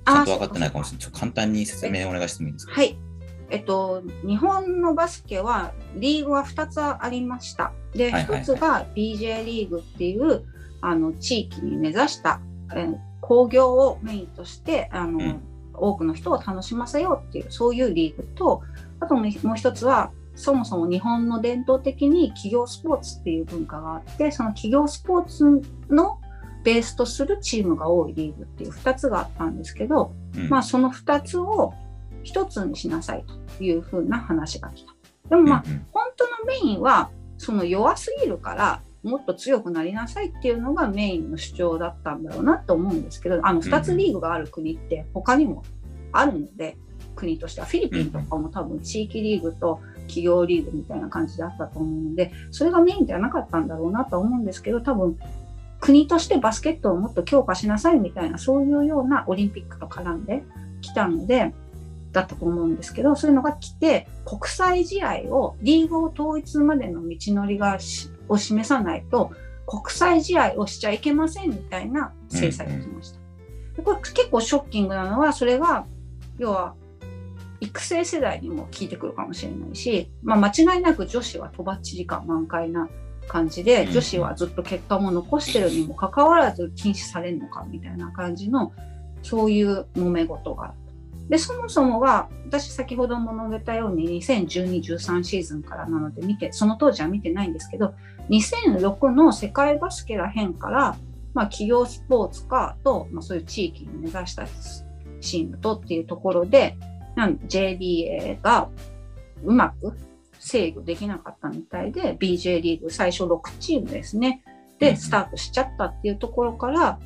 ちゃんと分かってないかもしれない。ちょっと簡単に説明お願いしてもいいですか？はい。えっと、日本のバスケはリーグは2つありました。で、はいはいはい1つが BJ リーグっていうあの地域に根ざした、えー工業をメインとしてあの、うん。多くの人を楽しませようっていうそういうリーグとあともうもう一つはそもそも日本の伝統的に企業スポーツっていう文化があってその企業スポーツのベースとするチームが多いリーグっていう2つがあったんですけど、うん。まあ、その2つを1つにしなさいというふうな話が来た。でもまあ、うんうん。本当のメインはその弱すぎるからもっと強くなりなさいっていうのがメインの主張だったんだろうなと思うんですけどあの2つリーグがある国って他にもあるので、国としてはフィリピンとかも多分地域リーグと企業リーグみたいな感じであったと思うのでそれがメインではなかったんだろうなと思うんですけど多分国としてバスケットをもっと強化しなさいみたいなそういうようなオリンピックと絡んできたのでだったと思うんですけどそういうのが来て国際試合をリーグを統一までの道のりがしを示さないと国際試合をしちゃいけませんみたいな制裁が来ました。でこれ結構ショッキングなのはそれが要は育成世代にも効いてくるかもしれないし、まあ、間違いなく女子はとばっちり感満開な感じでうん女子はずっと結果も残してるにもかかわらず禁止されるのかみたいな感じのそういう揉め事が。でそもそもは私先ほども述べたように2012-13シーズンからなので見てその当時は見てないんですけど2006の世界バスケらへんから、まあ、企業スポーツ化と、まあ、そういう地域に目指したチームとっていうところでなん JBA がうまく制御できなかったみたいで BJ リーグ最初6チームですね。でスタートしちゃったっていうところから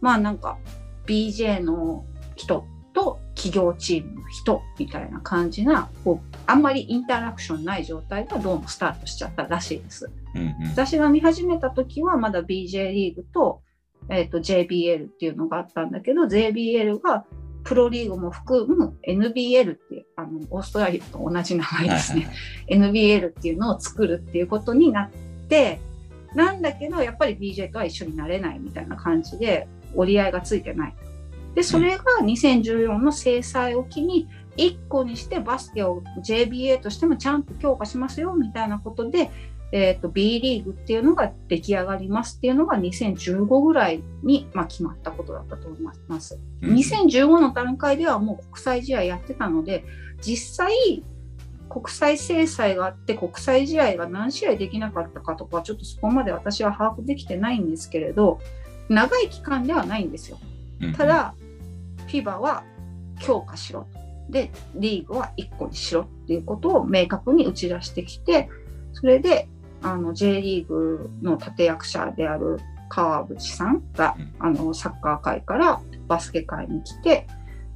まあなんか BJ の人と企業チームの人みたいな感じなこうあんまりインタラクションない状態がどうもスタートしちゃったらしいです。うんうん。私が見始めた時はまだ BJ リーグと,、えー、と JBL っていうのがあったんだけど JBL がプロリーグも含む NBL っていうあのオーストラリアと同じ名前ですね、はいはい NBL っていうのを作るっていうことになってなんだけどやっぱり BJ とは一緒になれないみたいな感じで折り合いがついてないでそれが2014の制裁を機に1個にしてバスケを JBA としてもちゃんと強化しますよみたいなことで、えー、と B リーグっていうのが出来上がりますっていうのが2015ぐらいに、まあ、決まったことだったと思います。うん2015の段階ではもう国際試合やってたので実際国際制裁があって国際試合が何試合できなかったかとかちょっとそこまで私は把握できてないんですけれど長い期間ではないんですよ。うんた、だ FIBA は強化しろとでリーグは1個にしろっていうことを明確に打ち出してきてそれであの J リーグの立役者である川淵さんがうんあのサッカー界からバスケ界に来て、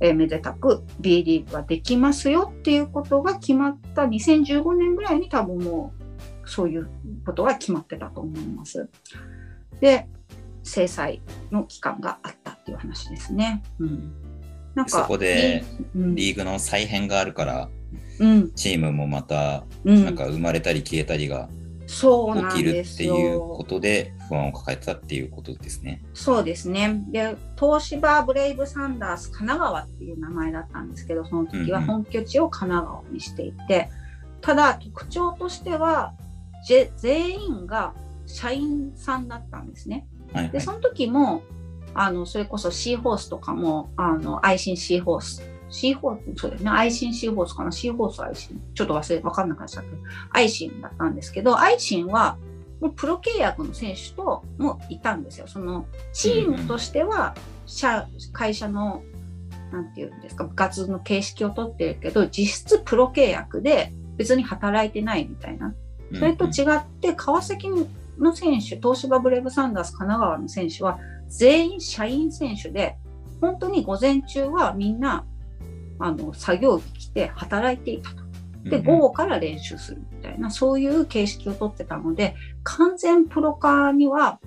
えーめでたく B リーグができますよっていうことが決まった2015年ぐらいに多分もうそういうことが決まってたと思います。で制裁の期間があったっていう話ですね。うん、なんそこでうんリーグの再編があるから、うんチームもまた、うんなんか生まれたり消えたりが起きるっていうことで不安を抱えてたっていうことですね。そうですね。で、東芝ブレイブサンダース神奈川っていう名前だったんですけど、その時はうんうん本拠地を神奈川にしていて、ただ特徴としては、ぜ全員が社員さんだったんですね。で、はいはいその時も、あの、それこそシーホースとかも、あの、愛心シーホース。シーホース、そうだよね。愛心シーホースかな？シーホース愛心。ちょっと忘れ、わかんなくなっちゃったけど、愛心だったんですけど、愛心は、もうプロ契約の選手ともいたんですよ。そのチームとしては、社会社の、なんていうんですか、部活の形式をとってるけど、実質プロ契約で別に働いてないみたいな。それと違って、川崎の選手、東芝ブレイブサンダース神奈川の選手は全員社員選手で、本当に午前中はみんなあの作業着着て働いていたと。で、午後から練習するみたいな、そういう形式をとってたので、完全プロ化には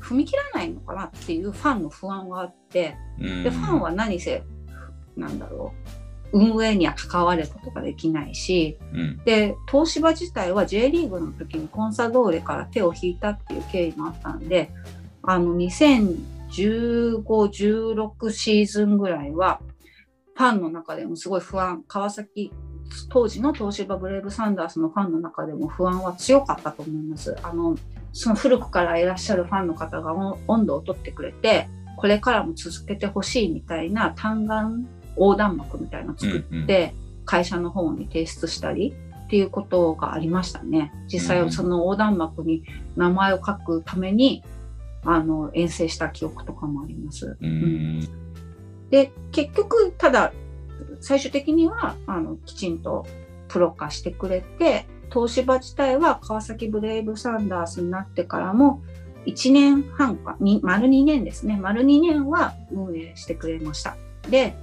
踏み切らないのかなっていうファンの不安があって、うん。で、ファンは何せ、なんだろう、運営には関わることができないし、うん。で、東芝自体は J リーグの時にコンサドーレから手を引いたっていう経緯もあったんで、あの、2015、16シーズンぐらいは、ファンの中でもすごい不安、川崎、当時の東芝ブレイブサンダースのファンの中でも不安は強かったと思います。あの、その古くからいらっしゃるファンの方が温温度を取ってくれて、これからも続けてほしいみたいな単眼横断幕みたいなのを作って、会社の方に提出したりっていうことがありましたね。実うん際その横断幕に名前を書くためにあの遠征した記憶とかもあります。うん。で結局ただ最終的にはあのきちんとプロ化してくれて東芝自体は川崎ブレイブサンダースになってからも1年半かに丸2年ですね。丸2年は運営してくれました。で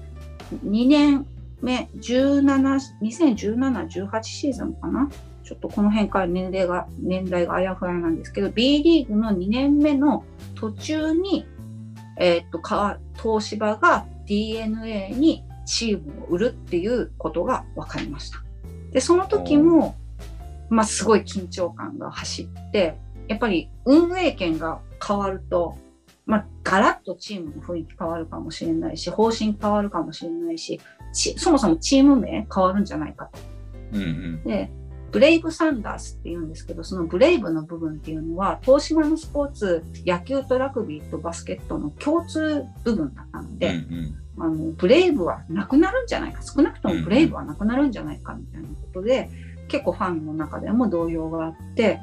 2年目17 2017-18シーズンかなちょっとこの辺から年齢が年代があやふやなんですけど B リーグの2年目の途中にえーっと川東芝が DNA にチームを売るっていうことが分かりました。でその時も、まあ、すごい緊張感が走ってやっぱり運営権が変わると、まあ、ガラッとチームの雰囲気変わるかもしれないし方針変わるかもしれないしちそもそもチーム名変わるんじゃないかと。うんうんで、ブレイブサンダースって言うんですけど、そのブレイブの部分っていうのは、東芝のスポーツ、野球とラグビーとバスケットの共通部分だったのうんうで、ん。あのブレイブはなくなるんじゃないか、少なくともブレイブはなくなるんじゃないかみたいなことで、結構ファンの中でも動揺があって、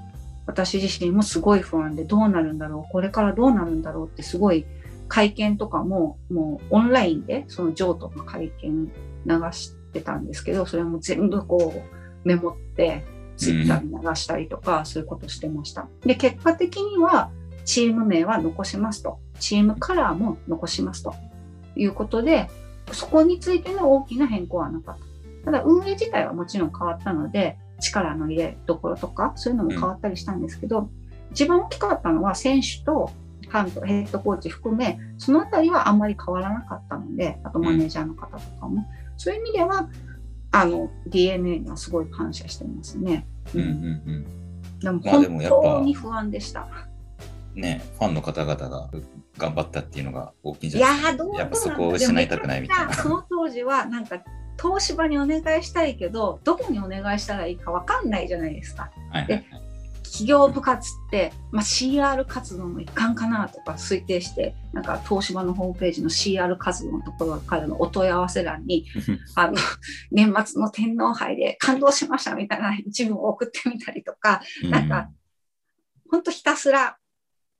私自身もすごい不安でどうなるんだろう、これからどうなるんだろうってすごい会見とかももうオンラインでその譲渡の会見流してたんですけど、それも全部こうメモってツイッターに流したりとか、そういうことしてました。で、結果的にはチーム名は残しますと。チームカラーも残しますということで、そこについての大きな変更はなかった。ただ運営自体はもちろん変わったので、力の入れどころとか、そういうのも変わったりしたんですけど、一番大きかったのは選手とファンとヘッドコーチ含め、そのあたりはあんまり変わらなかったので、あとマネージャーの方とかも、そういう意味では、あの DNA にはすごい感謝してますね。うんうんうんでもまあでもやっぱ本当に不安でした。ね、ファンの方々が頑張ったっていうのが大きいんじいゃないですか。やっぱそこを失いたくないみたいなその当時はなんか東芝にお願いしたいけどどこにお願いしたらいいかわかんないじゃないですか。はいはいはい企業部活って、まあ、CR 活動の一環かなとか推定してなんか東芝のホームページの CR 活動のところからのお問い合わせ欄にあの年末の天皇杯で感動しましたみたいな一文を送ってみたりとかなんか本当ひたすら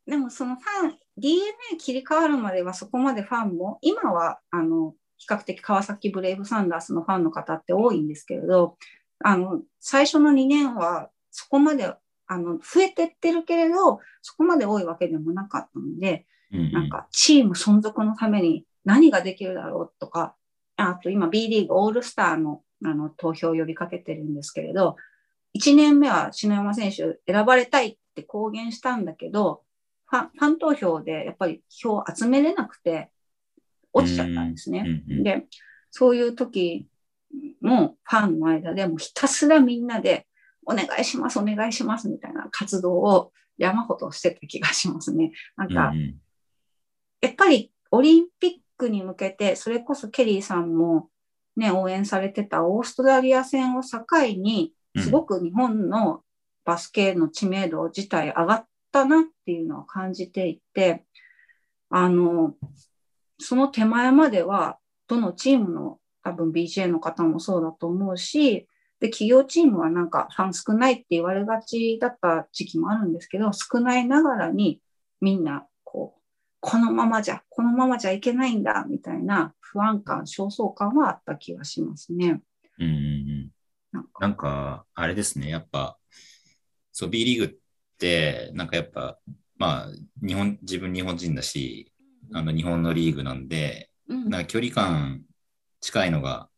でもそのファン DNA 切り替わるまではそこまでファンも今はあの比較的川崎ブレイブサンダースのファンの方って多いんですけれどあの最初の2年はそこまであの増えてってるけれどそこまで多いわけでもなかったのでうんうんなんかチーム存続のために何ができるだろうとか、あと今 B リーグオールスターのあの投票を呼びかけてるんですけれど、1年目は篠山選手選ばれたいって公言したんだけど、ファンファン投票でやっぱり票を集めれなくて落ちちゃったんですね。うんうんで、そういう時もファンの間でもうひたすらみんなでお願いします、お願いしますみたいな活動を山ほどしてた気がしますね。なんか、うんうんやっぱりオリンピックに向けて、それこそケリーさんもね、応援されてたオーストラリア戦を境に、うんすごく日本のバスケの知名度自体上がったなっていうのを感じていて、あの、その手前までは、どのチームの多分 BJ の方もそうだと思うし、で、企業チームはなんかファン少ないって言われがちだった時期もあるんですけど、少ないながらにみんなこう、このままじゃ、このままじゃいけないんだ、みたいな不安感、焦燥感はあった気がしますね。うんうんうん。なんか。なんか、あれですね、やっぱ、そう、B リーグって、なんかやっぱ、まあ、日本、自分日本人だし、あの、日本のリーグなんで、うん。なんか距離感近いのが、うん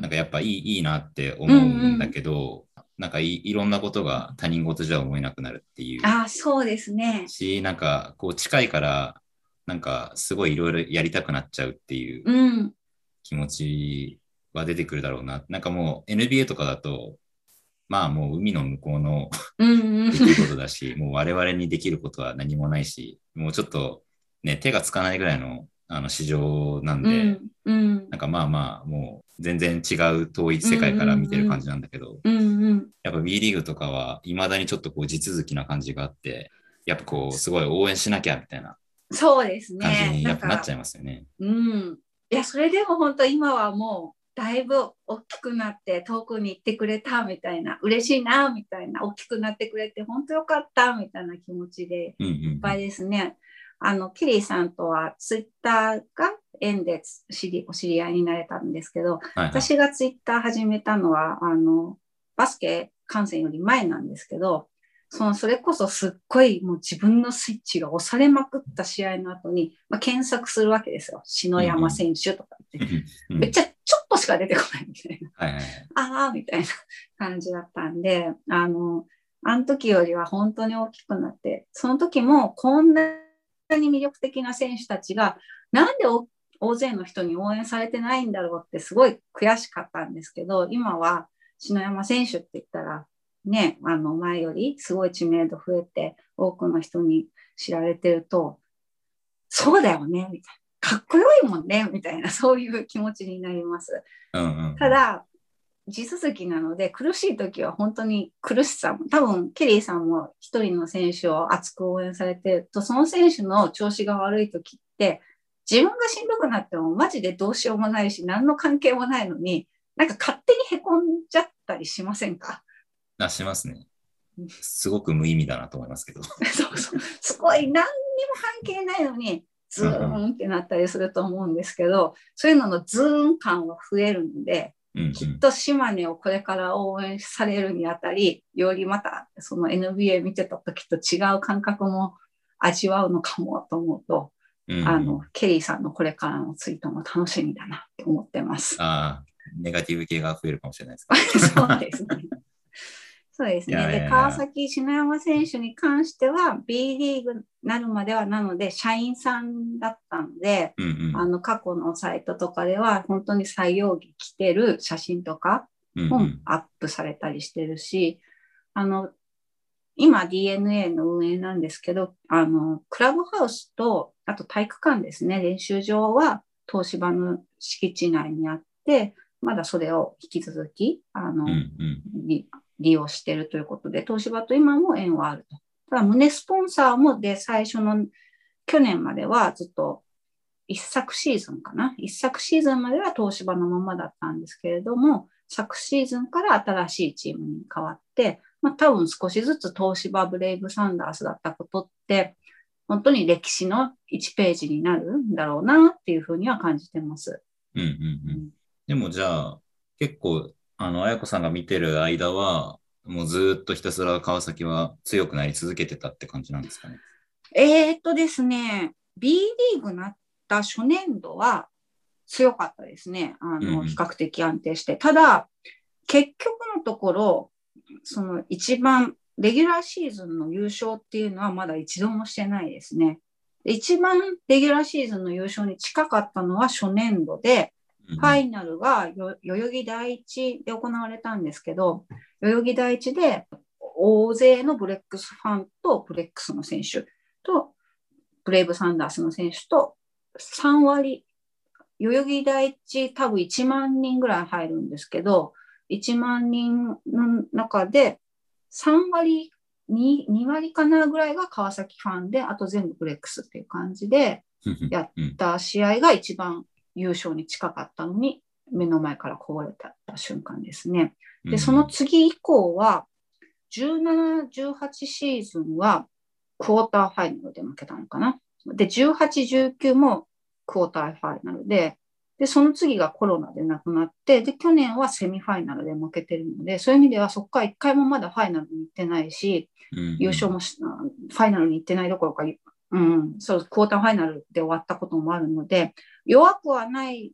なんかやっぱいいいいなって思うんだけど、なんかいいろんなことが他人事じゃ思えなくなるっていう。ああ、そうですね。し、なんかこう近いから、なんかすごいいろいろやりたくなっちゃうっていううん。気持ちは出てくるだろうな。なんかもう NBA とかだと、まあもう海の向こうのうんうん出来事だし、もう我々にできることは何もないし、もうちょっとね、手がつかないぐらいのあの市場なんで、うんうんなんかまあまあ、もう全然違う統一世界から見てる感じなんだけど、うんうんやっぱ B リーグとかは未だにちょっとこう地続きな感じがあって、やっぱこうすごい応援しなきゃみたいなそうです感じね。にやっぱなっちゃいまますよね。うん。いや、それでも本当今はもう、だいぶ大きくなって遠くに行ってくれたみたいな、嬉しいなみたいな、大きくなってくれて本当よかったみたいな気持ちでうんうんいっぱいですね。あの、キリーさんとはツイッターが縁で知りお知り合いになれたんですけど、はいはい私がツイッター始めたのは、あの、バスケ観戦より前なんですけど、その、それこそすっごいもう自分のスイッチが押されまくった試合の後に、まあ、検索するわけですよ。篠山選手とかって。うんめっちゃちょっとしか出てこないみたいな。はいはい。ああ、みたいな感じだったんで、あの、あの時よりは本当に大きくなって、その時もこんなに魅力的な選手たちが、なんでお大勢の人に応援されてないんだろうってすごい悔しかったんですけど、今は篠山選手って言ったら、ね、あの前よりすごい知名度増えて、多くの人に知られてると、そうだよね、みたいな。かっこよいもんね、みたいな、そういう気持ちになります。うんうん、ただ、地続きなので苦しい時は本当に苦しさも多分ケリーさんも一人の選手を熱く応援されてるとその選手の調子が悪い時って自分がしんどくなってもマジでどうしようもないし何の関係もないのになんか勝手にへこんじゃったりしませんか？あしますねうん。すごく無意味だなと思いますけど。そうそうすごい何にも関係ないのにズーンってなったりすると思うんですけどそういうののズーン感は増えるんでうんうんきっと島根をこれから応援されるにあたり、よりまたその NBA 見てた時と違う感覚も味わうのかもと思うと、うんうんあの、ケリーさんのこれからのツイートも楽しみだなって思ってます。あーネガティブ系が増えるかもしれないですけど。そうですね。そうですね。で、いやいやいや川崎篠山選手に関しては B リーグになるまではなので、社員さんだったので、うんうんあの過去のサイトとかでは本当に採用着着てる写真とかもうんうんアップされたりしてるし、あの、今 DNA の運営なんですけど、あの、クラブハウスと、あと体育館ですね、練習場は東芝の敷地内にあって、まだそれを引き続き、あの、うんうん。利用しているということで、東芝と今も縁はあると。ただ、胸スポンサーもで、最初の去年まではずっと一昨シーズンかな。一昨シーズンまでは東芝のままだったんですけれども、昨シーズンから新しいチームに変わって、まあ、多分少しずつ東芝ブレイブサンダースだったことって、本当に歴史の1ページになるんだろうなっていうふうには感じてます。うんうんうん。でもじゃあ、結構、あの、彩子さんが見てる間は、もうずーっとひたすら川崎は強くなり続けてたって感じなんですかね？えーっとですね、B リーグなった初年度は強かったですね。あの、比較的安定して。ただ、結局のところ、その一番、レギュラーシーズンの優勝っていうのはまだ一度もしてないですね。で一番レギュラーシーズンの優勝に近かったのは初年度で、うんファイナルがよ代々木第一で行われたんですけど、代々木第一で大勢のブレックスファンとブレックスの選手と、ブレイブサンダースの選手と3割、代々木第一多分1万人ぐらい入るんですけど、1万人の中で3割、2, 2割かなぐらいが川崎ファンで、あと全部ブレックスっていう感じで、やっうんた試合が一番優勝に近かったのに、目の前からこぼれた瞬間ですね。うんで、その次以降は、17、18シーズンはクォーターファイナルで負けたのかな。で、18、19もクォーターファイナルで、で、その次がコロナで亡くなって、で、去年はセミファイナルで負けてるので、そういう意味ではそこから一回もまだファイナルに行ってないし、うん優勝もしファイナルに行ってないどころか、うん、そう、クォーターファイナルで終わったこともあるので、弱くはない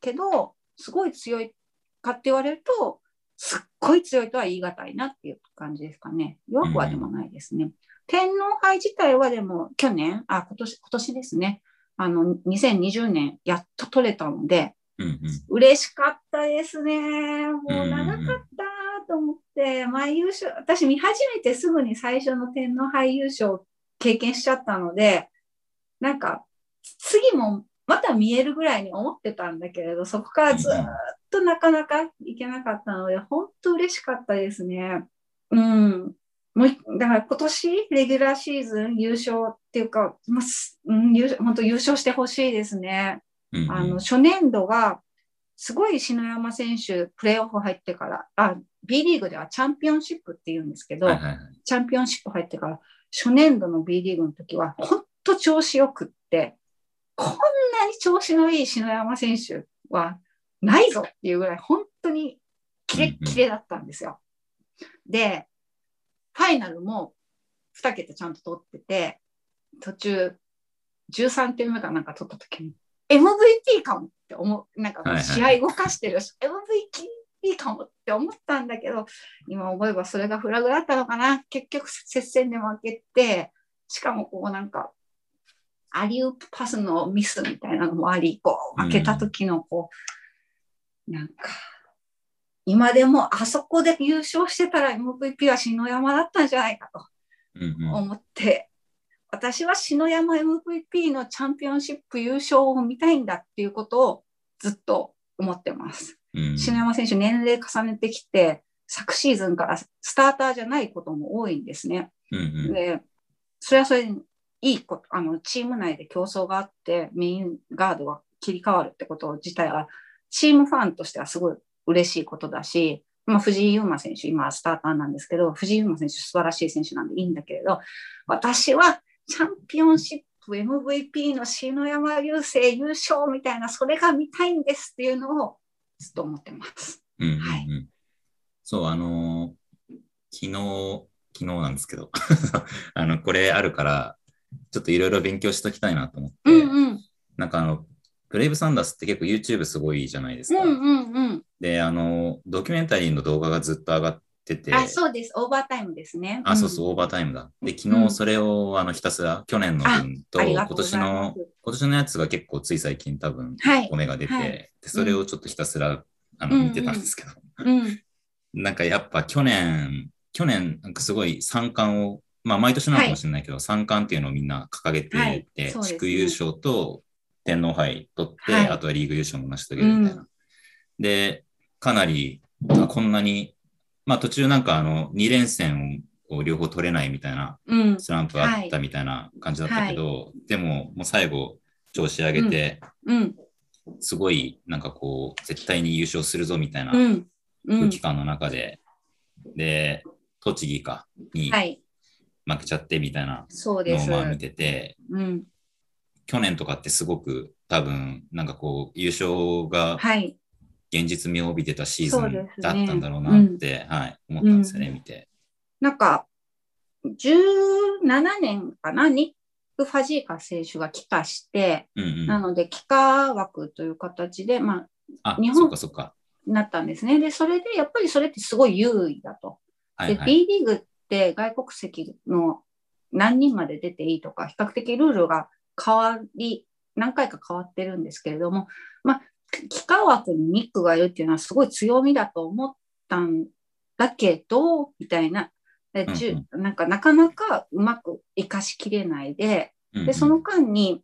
けど、すごい強いかって言われると、すっごい強いとは言い難いなっていう感じですかね。弱くはでもないですね。天皇杯自体はでも去年、あ、今年、今年ですね。あの、2020年やっと取れたので、うんうん嬉しかったですね。もうんうんううん長かったと思って、前優勝、私見始めてすぐに最初の天皇杯優勝を経験しちゃったので、なんか、次もまた見えるぐらいに思ってたんだけれど、そこからずーっとなかなかいけなかったので、本当嬉しかったですね。うん。もうだから今年、レギュラーシーズン優勝っていうか、まあすうん、優勝本当優勝してほしいですね。うんうんあの、初年度が、すごい篠山選手、プレーオフ入ってから、あ、B リーグではチャンピオンシップって言うんですけど、はいはいはいチャンピオンシップ入ってから、初年度の B リーグの時は、本当調子よくって、こんなに調子のいい篠山選手はないぞっていうぐらい、本当にキレッキレだったんですよ。で、ファイナルも2桁ちゃんと取ってて、途中13点目かなんか取った時に、MVP かもって思う、なんか試合動かしてるし、MVP かもって思ったんだけど、今思えばそれがフラグだったのかな。結局接戦で負けて、しかもこうなんか、アリウープパスのミスみたいなのもあり、こう負けた時のこう、なんか、今でもあそこで優勝してたら MVP は篠山だったんじゃないかとうんうん思って、私は篠山 MVP のチャンピオンシップ優勝を見たいんだっていうことをずっと思ってます。うん篠山選手年齢重ねてきて、昨シーズンからスターターじゃないことも多いんですね。うんうんで、それはそれでいいこと、あの、チーム内で競争があって、メインガードが切り替わるってこと自体は、チームファンとしてはすごい嬉しいことだし、まあ、藤井優馬選手、今はスターターなんですけど、藤井優馬選手素晴らしい選手なんでいいんだけれど、私はチャンピオンシップ MVP の篠山流星優勝みたいな、それが見たいんですっていうのをずっと思ってます。うんうんうんはいそう、あのー昨日、昨日なんですけど、あの、これあるから、ちょっといろいろ勉強しときたいなと思って、うんうん。なんかあの、ブレイブサンダースって結構 YouTube すごいじゃないですか。うんうんうん。で、あの、ドキュメンタリーの動画がずっと上がってて、あ、そうです。オーバータイムですね。あ、そうそう、オーバータイムだ。で、昨うん。日それを、あの、ひたすら、去年の分と、今年の、今年のやつが結構つい最近多分、はい。お。目が出て、はい。で、それをちょっとひたすら、あの、見てたんですけど、うん。なんかやっぱ去年去年、なんかすごい三冠を、まあ毎年なのかもしれないけど、三冠っていうのをみんな掲げてはい。て、地区優勝と天皇杯取って、はい。あとはリーグ優勝も成し遂げるみたいな。うで、かなり、あこんなに、まあ途中なんかあの、2連戦を両方取れないみたいなうん。スランプあったみたいな感じだったけど、でももう最後調子上げて、うん。すごいなんかこう、絶対に優勝するぞみたいなうん。うん空気。感の中で、で、栃木かにはい。負けちゃってみたいなそうです。のをまあ見てて、うん。去年とかってすごく多分なんかこう優勝がはい。現実味を帯びてたシーズンだったんだろうなって、はい、思ったんですよね、うん見て。なんか、17年かな、ニック・ファジーカ選手が帰化して、うんうん。なので、帰化枠という形で、まあ、あ、日本そっかそっか。なったんですね。で、それで、やっぱりそれってすごい優位だと。で、はいはい。B リーグって外国籍の何人まで出ていいとか、比較的ルールが変わり、何回か変わってるんですけれども、まあ、幾何枠にニックがいるっていうのはすごい強みだと思ったんだけど、みたいな。でなんかなかなかうまく活かしきれないで、で、その間に、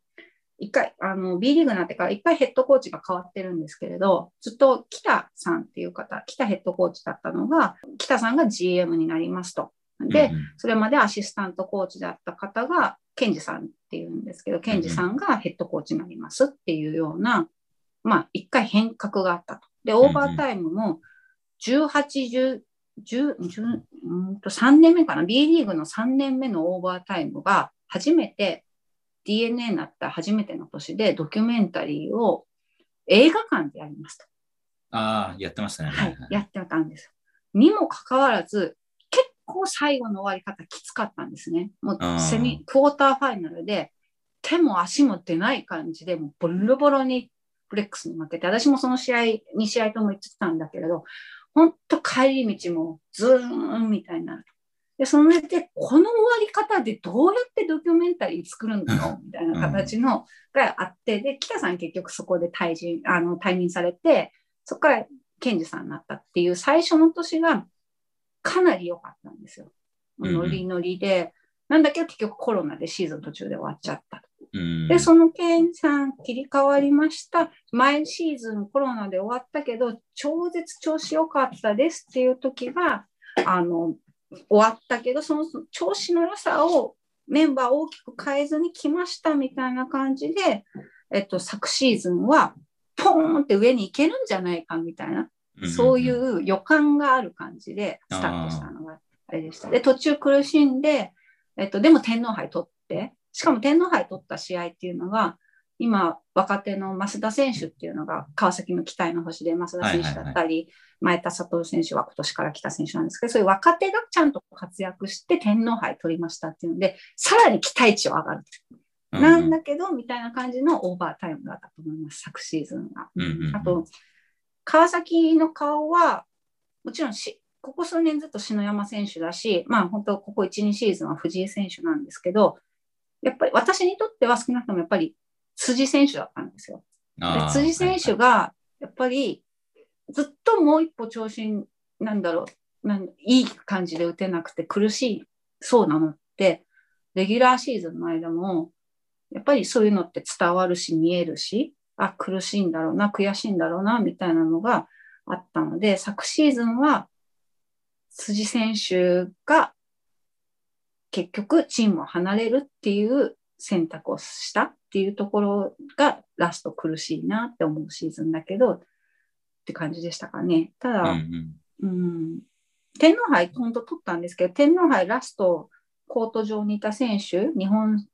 一回、あの、B リーグになってから一回ヘッドコーチが変わってるんですけれど、ずっと北さんっていう方、北ヘッドコーチだったのが、北さんが GM になりますと。で、それまでアシスタントコーチだった方が、ケンジさんっていうんですけど、ケンジさんがヘッドコーチになりますっていうような、まあ、一回変革があったと。で、オーバータイムも18、10、10、10うんと3年目かな、B リーグの3年目のオーバータイムが初めて DNA になった初めての年でドキュメンタリーを映画館でやりますと。ああ、やってましたね。はい、やってたんです。にもかかわらず、結構最後の終わり方きつかったんですね。もうセミ、クォーターファイナルで、手も足も出ない感じで、もうボロボロにブレックスに負けて、私もその試合、2試合とも言ってたんだけれど、本当帰り道もズーンみたいになる。で、それで、この終わり方でどうやってドキュメンタリー作るのみたいな形のがあって、で、北さん結局そこで退陣、あの、退任されて、そこからケンジさんになったっていう最初の年がかなり良かったんですよ。うんうんノリノリで。なんだけど結局コロナでシーズン途中で終わっちゃった。うんで、そのケンさん切り替わりました。前シーズンコロナで終わったけど、超絶調子良かったですっていう時が、あの、終わったけど、その調子の良さをメンバー大きく変えずに来ましたみたいな感じで、えっと、昨シーズンはポーンって上に行けるんじゃないかみたいな、そうい。う予感がある感じでスタートしたのがあれでした。で、途中苦しんで、えっと、でも天皇杯取って、しかも天皇杯取った試合っていうのが、今、若手の増田選手っていうのが、川崎の期待の星で増田選手だったり、前田悟選手は今年から来た選手なんですけど、そういう若手がちゃんと活躍して天皇杯取りましたっていうので、さらに期待値は上がる。なんだけど、みたいな感じのオーバータイムだったと思います、昨シーズンが。あと、川崎の顔は、もちろんし、ここ数年ずっと篠山選手だし、まあ本当、ここ1、2シーズンは藤井選手なんですけど、やっぱり私にとっては少なくともやっぱり辻選手だったんですよ。で辻選手がやっぱりずっともう一歩調子なんだろうなんいい感じで打てなくて苦しいそうなのってレギュラーシーズンの間もやっぱりそういうのって伝わるし見えるしあ苦しいんだろうな悔しいんだろうなみたいなのがあったので昨シーズンは辻選手が結局チームを離れるっていう選択をしたっていうところがラスト苦しいなって思うシーズンだけどって感じでしたかね。ただ、うんうんうん、天皇杯本当取ったんですけど、天皇杯ラストコート上にいた選手、日本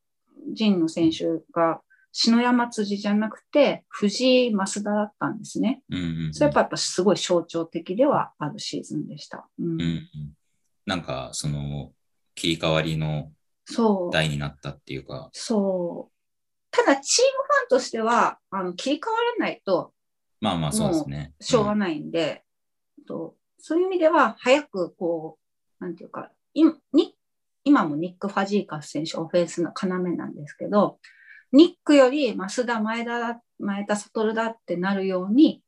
人の選手が篠山辻じゃなくて藤井増田だったんですね。うんうんうんそれやっぱやっぱすごい象徴的ではあるシーズンでした。うんうんうんなんか、その、切り替わりのそう。台になったっていうか、そう。ただ、チームファンとしては、あの切り替わらないとまあまあそうですね。しょうがないんで、とそういう意味では、早くこう、なんていうか、今に今もニック・ファジーカス選手、オフェンスの要なんですけど、ニックより増田、前田だ、前田悟だってなるように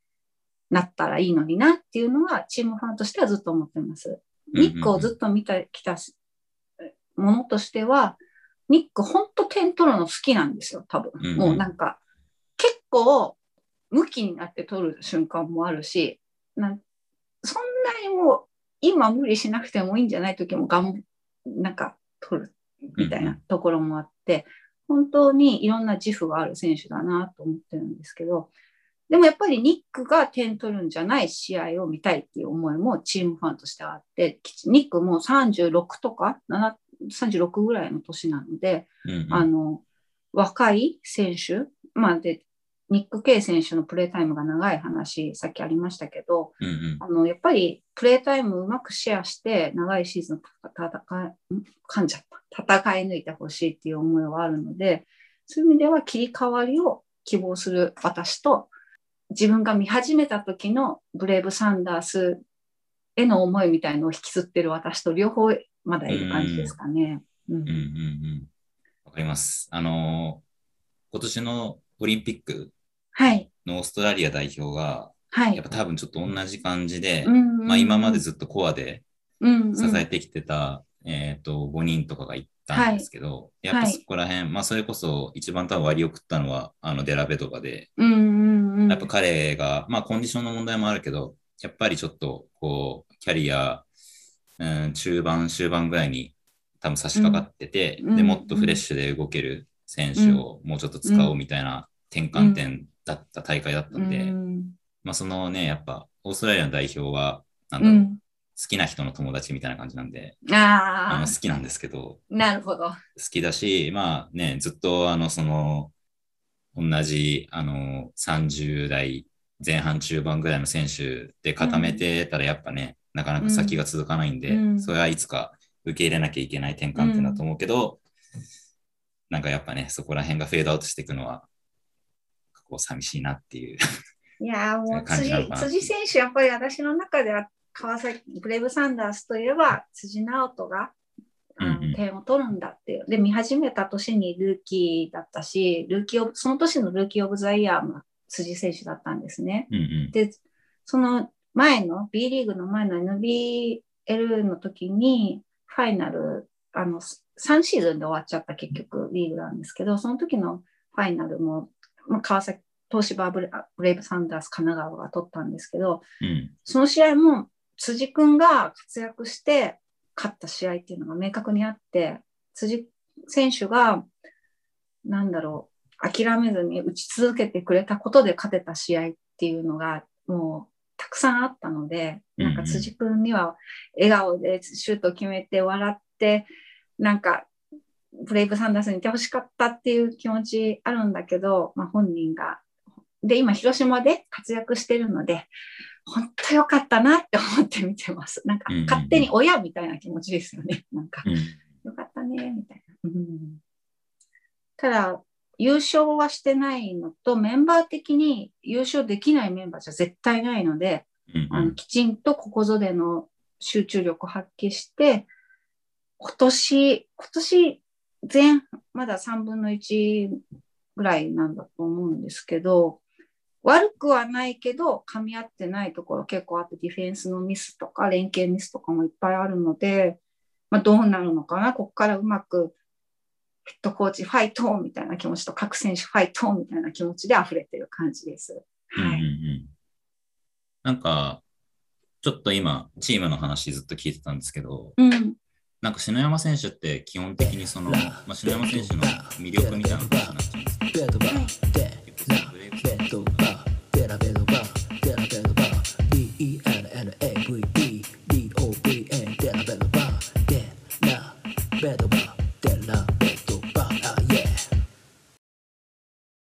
なったらいいのになっていうのは、チームファンとしてはずっと思ってます。ニックをずっと見てきたものとしては、ニック本当点取るの好きなんですよ、多分。うもうなんか、結構、向きになって取る瞬間もあるし、なんそんなにもう、今無理しなくてもいいんじゃない時もがん、なんか取るみたいなところもあって、本当にいろんな自負がある選手だなと思ってるんですけど、でもやっぱりニックが点取るんじゃない試合を見たいっていう思いもチームファンとしてあって、ニックも36とか7 36ぐらいの年なので、うんうんあの、若い選手、まあで、ニック・ケイ選手のプレータイムが長い話、さっきありましたけど、うんうんあの、やっぱりプレータイムをうまくシェアして、長いシーズン戦い、ん噛んじゃった。戦い抜いてほしいっていう思いはあるので、そういう意味では切り替わりを希望する私と、自分が見始めた時のブレイブ・サンダースへの思いみたいのを引きずってる私と両方まだいる感じですかね。うんうんうんうん。わかります。あのー今年のオリンピックはい。のオーストラリア代表が、はいやっ。ぱ多分ちょっと同じ感じで、うんうんうんまあ今までずっとコアでうんうん支えてきてた、えっ、と、5人とかがいたんですけど、やっぱそこら辺、まあそれこそ一番多分割を食ったのは、あのデラベドバで、うんうんうん。やっぱ彼が、まあコンディションの問題もあるけど、やっぱりちょっとこう、キャリア、うん、中盤、終盤ぐらいに多分差し掛かってて、で、うん。うん。もっとフレッシュで動ける選手をもうちょっと使おうみたいな転換点だった大会だったんで、そのね、やっぱオーストラリアの代表は、なんだろう、うん。好きな人の友達みたいな感じなんで、ああの好きなんですけど、あ、なるほど。好きだし、まあね、ずっとあの、その、同じ、あの、30代前半中盤ぐらいの選手で固めてたらやっぱね、なかなか先が続かないんで、うんそれはいつか受け入れなきゃいけない転換点だと思うけど、なんかやっぱね、そこら辺がフェードアウトしていくのは、こう寂しいなっていう。いやーもう辻辻選手、やっぱり私の中では川崎ブレイブサンダースといえば辻直人が点を取るんだっていう。で、見始めた年にルーキーだったし、ルーキーオブその年のルーキー・オブ・ザ・イヤーも辻選手だったんですね。うんうん。で、その前の B リーグの前の NBL の時にファイナル、あの、3シーズンで終わっちゃった結局リーグなんですけど、その時のファイナルも、まあ、川崎、東芝ブレイブサンダース神奈川が取ったんですけど、うん。その試合も辻君が活躍して勝った試合っていうのが明確にあって、辻選手が、なんだろう、諦めずに打ち続けてくれたことで勝てた試合っていうのが、もうたくさんあったので、なんか辻君には笑顔でシュートを決めて笑って、なんか、ブレイブサンダースにいてほしかったっていう気持ちあるんだけど、まあ、本人が。で、今、広島で活躍してるので、本当よかったなって思って見てます。なんか勝手に親みたいな気持ちですよね。なんか、うんよかったね、みたいな。うん、ただ、優勝はしてないのと、メンバー的に優勝できないメンバーじゃ絶対ないので、うんあのきちんとここぞでの集中力を発揮して、今年、今年前、まだ3分の1ぐらいなんだと思うんですけど、悪くはないけど、噛み合ってないところ結構あって、ディフェンスのミスとか、連携ミスとかもいっぱいあるので、まあ、どうなるのかな、ここからうまくヘッドコーチファイトみたいな気持ちと、各選手ファイトみたいな気持ちで溢れてる感じです。はい。うんうんうんなんか、ちょっと今、チームの話ずっと聞いてたんですけど、うん。なんか篠山選手って基本的にその、まあ、篠山選手の魅力みたいな話になっちゃうんです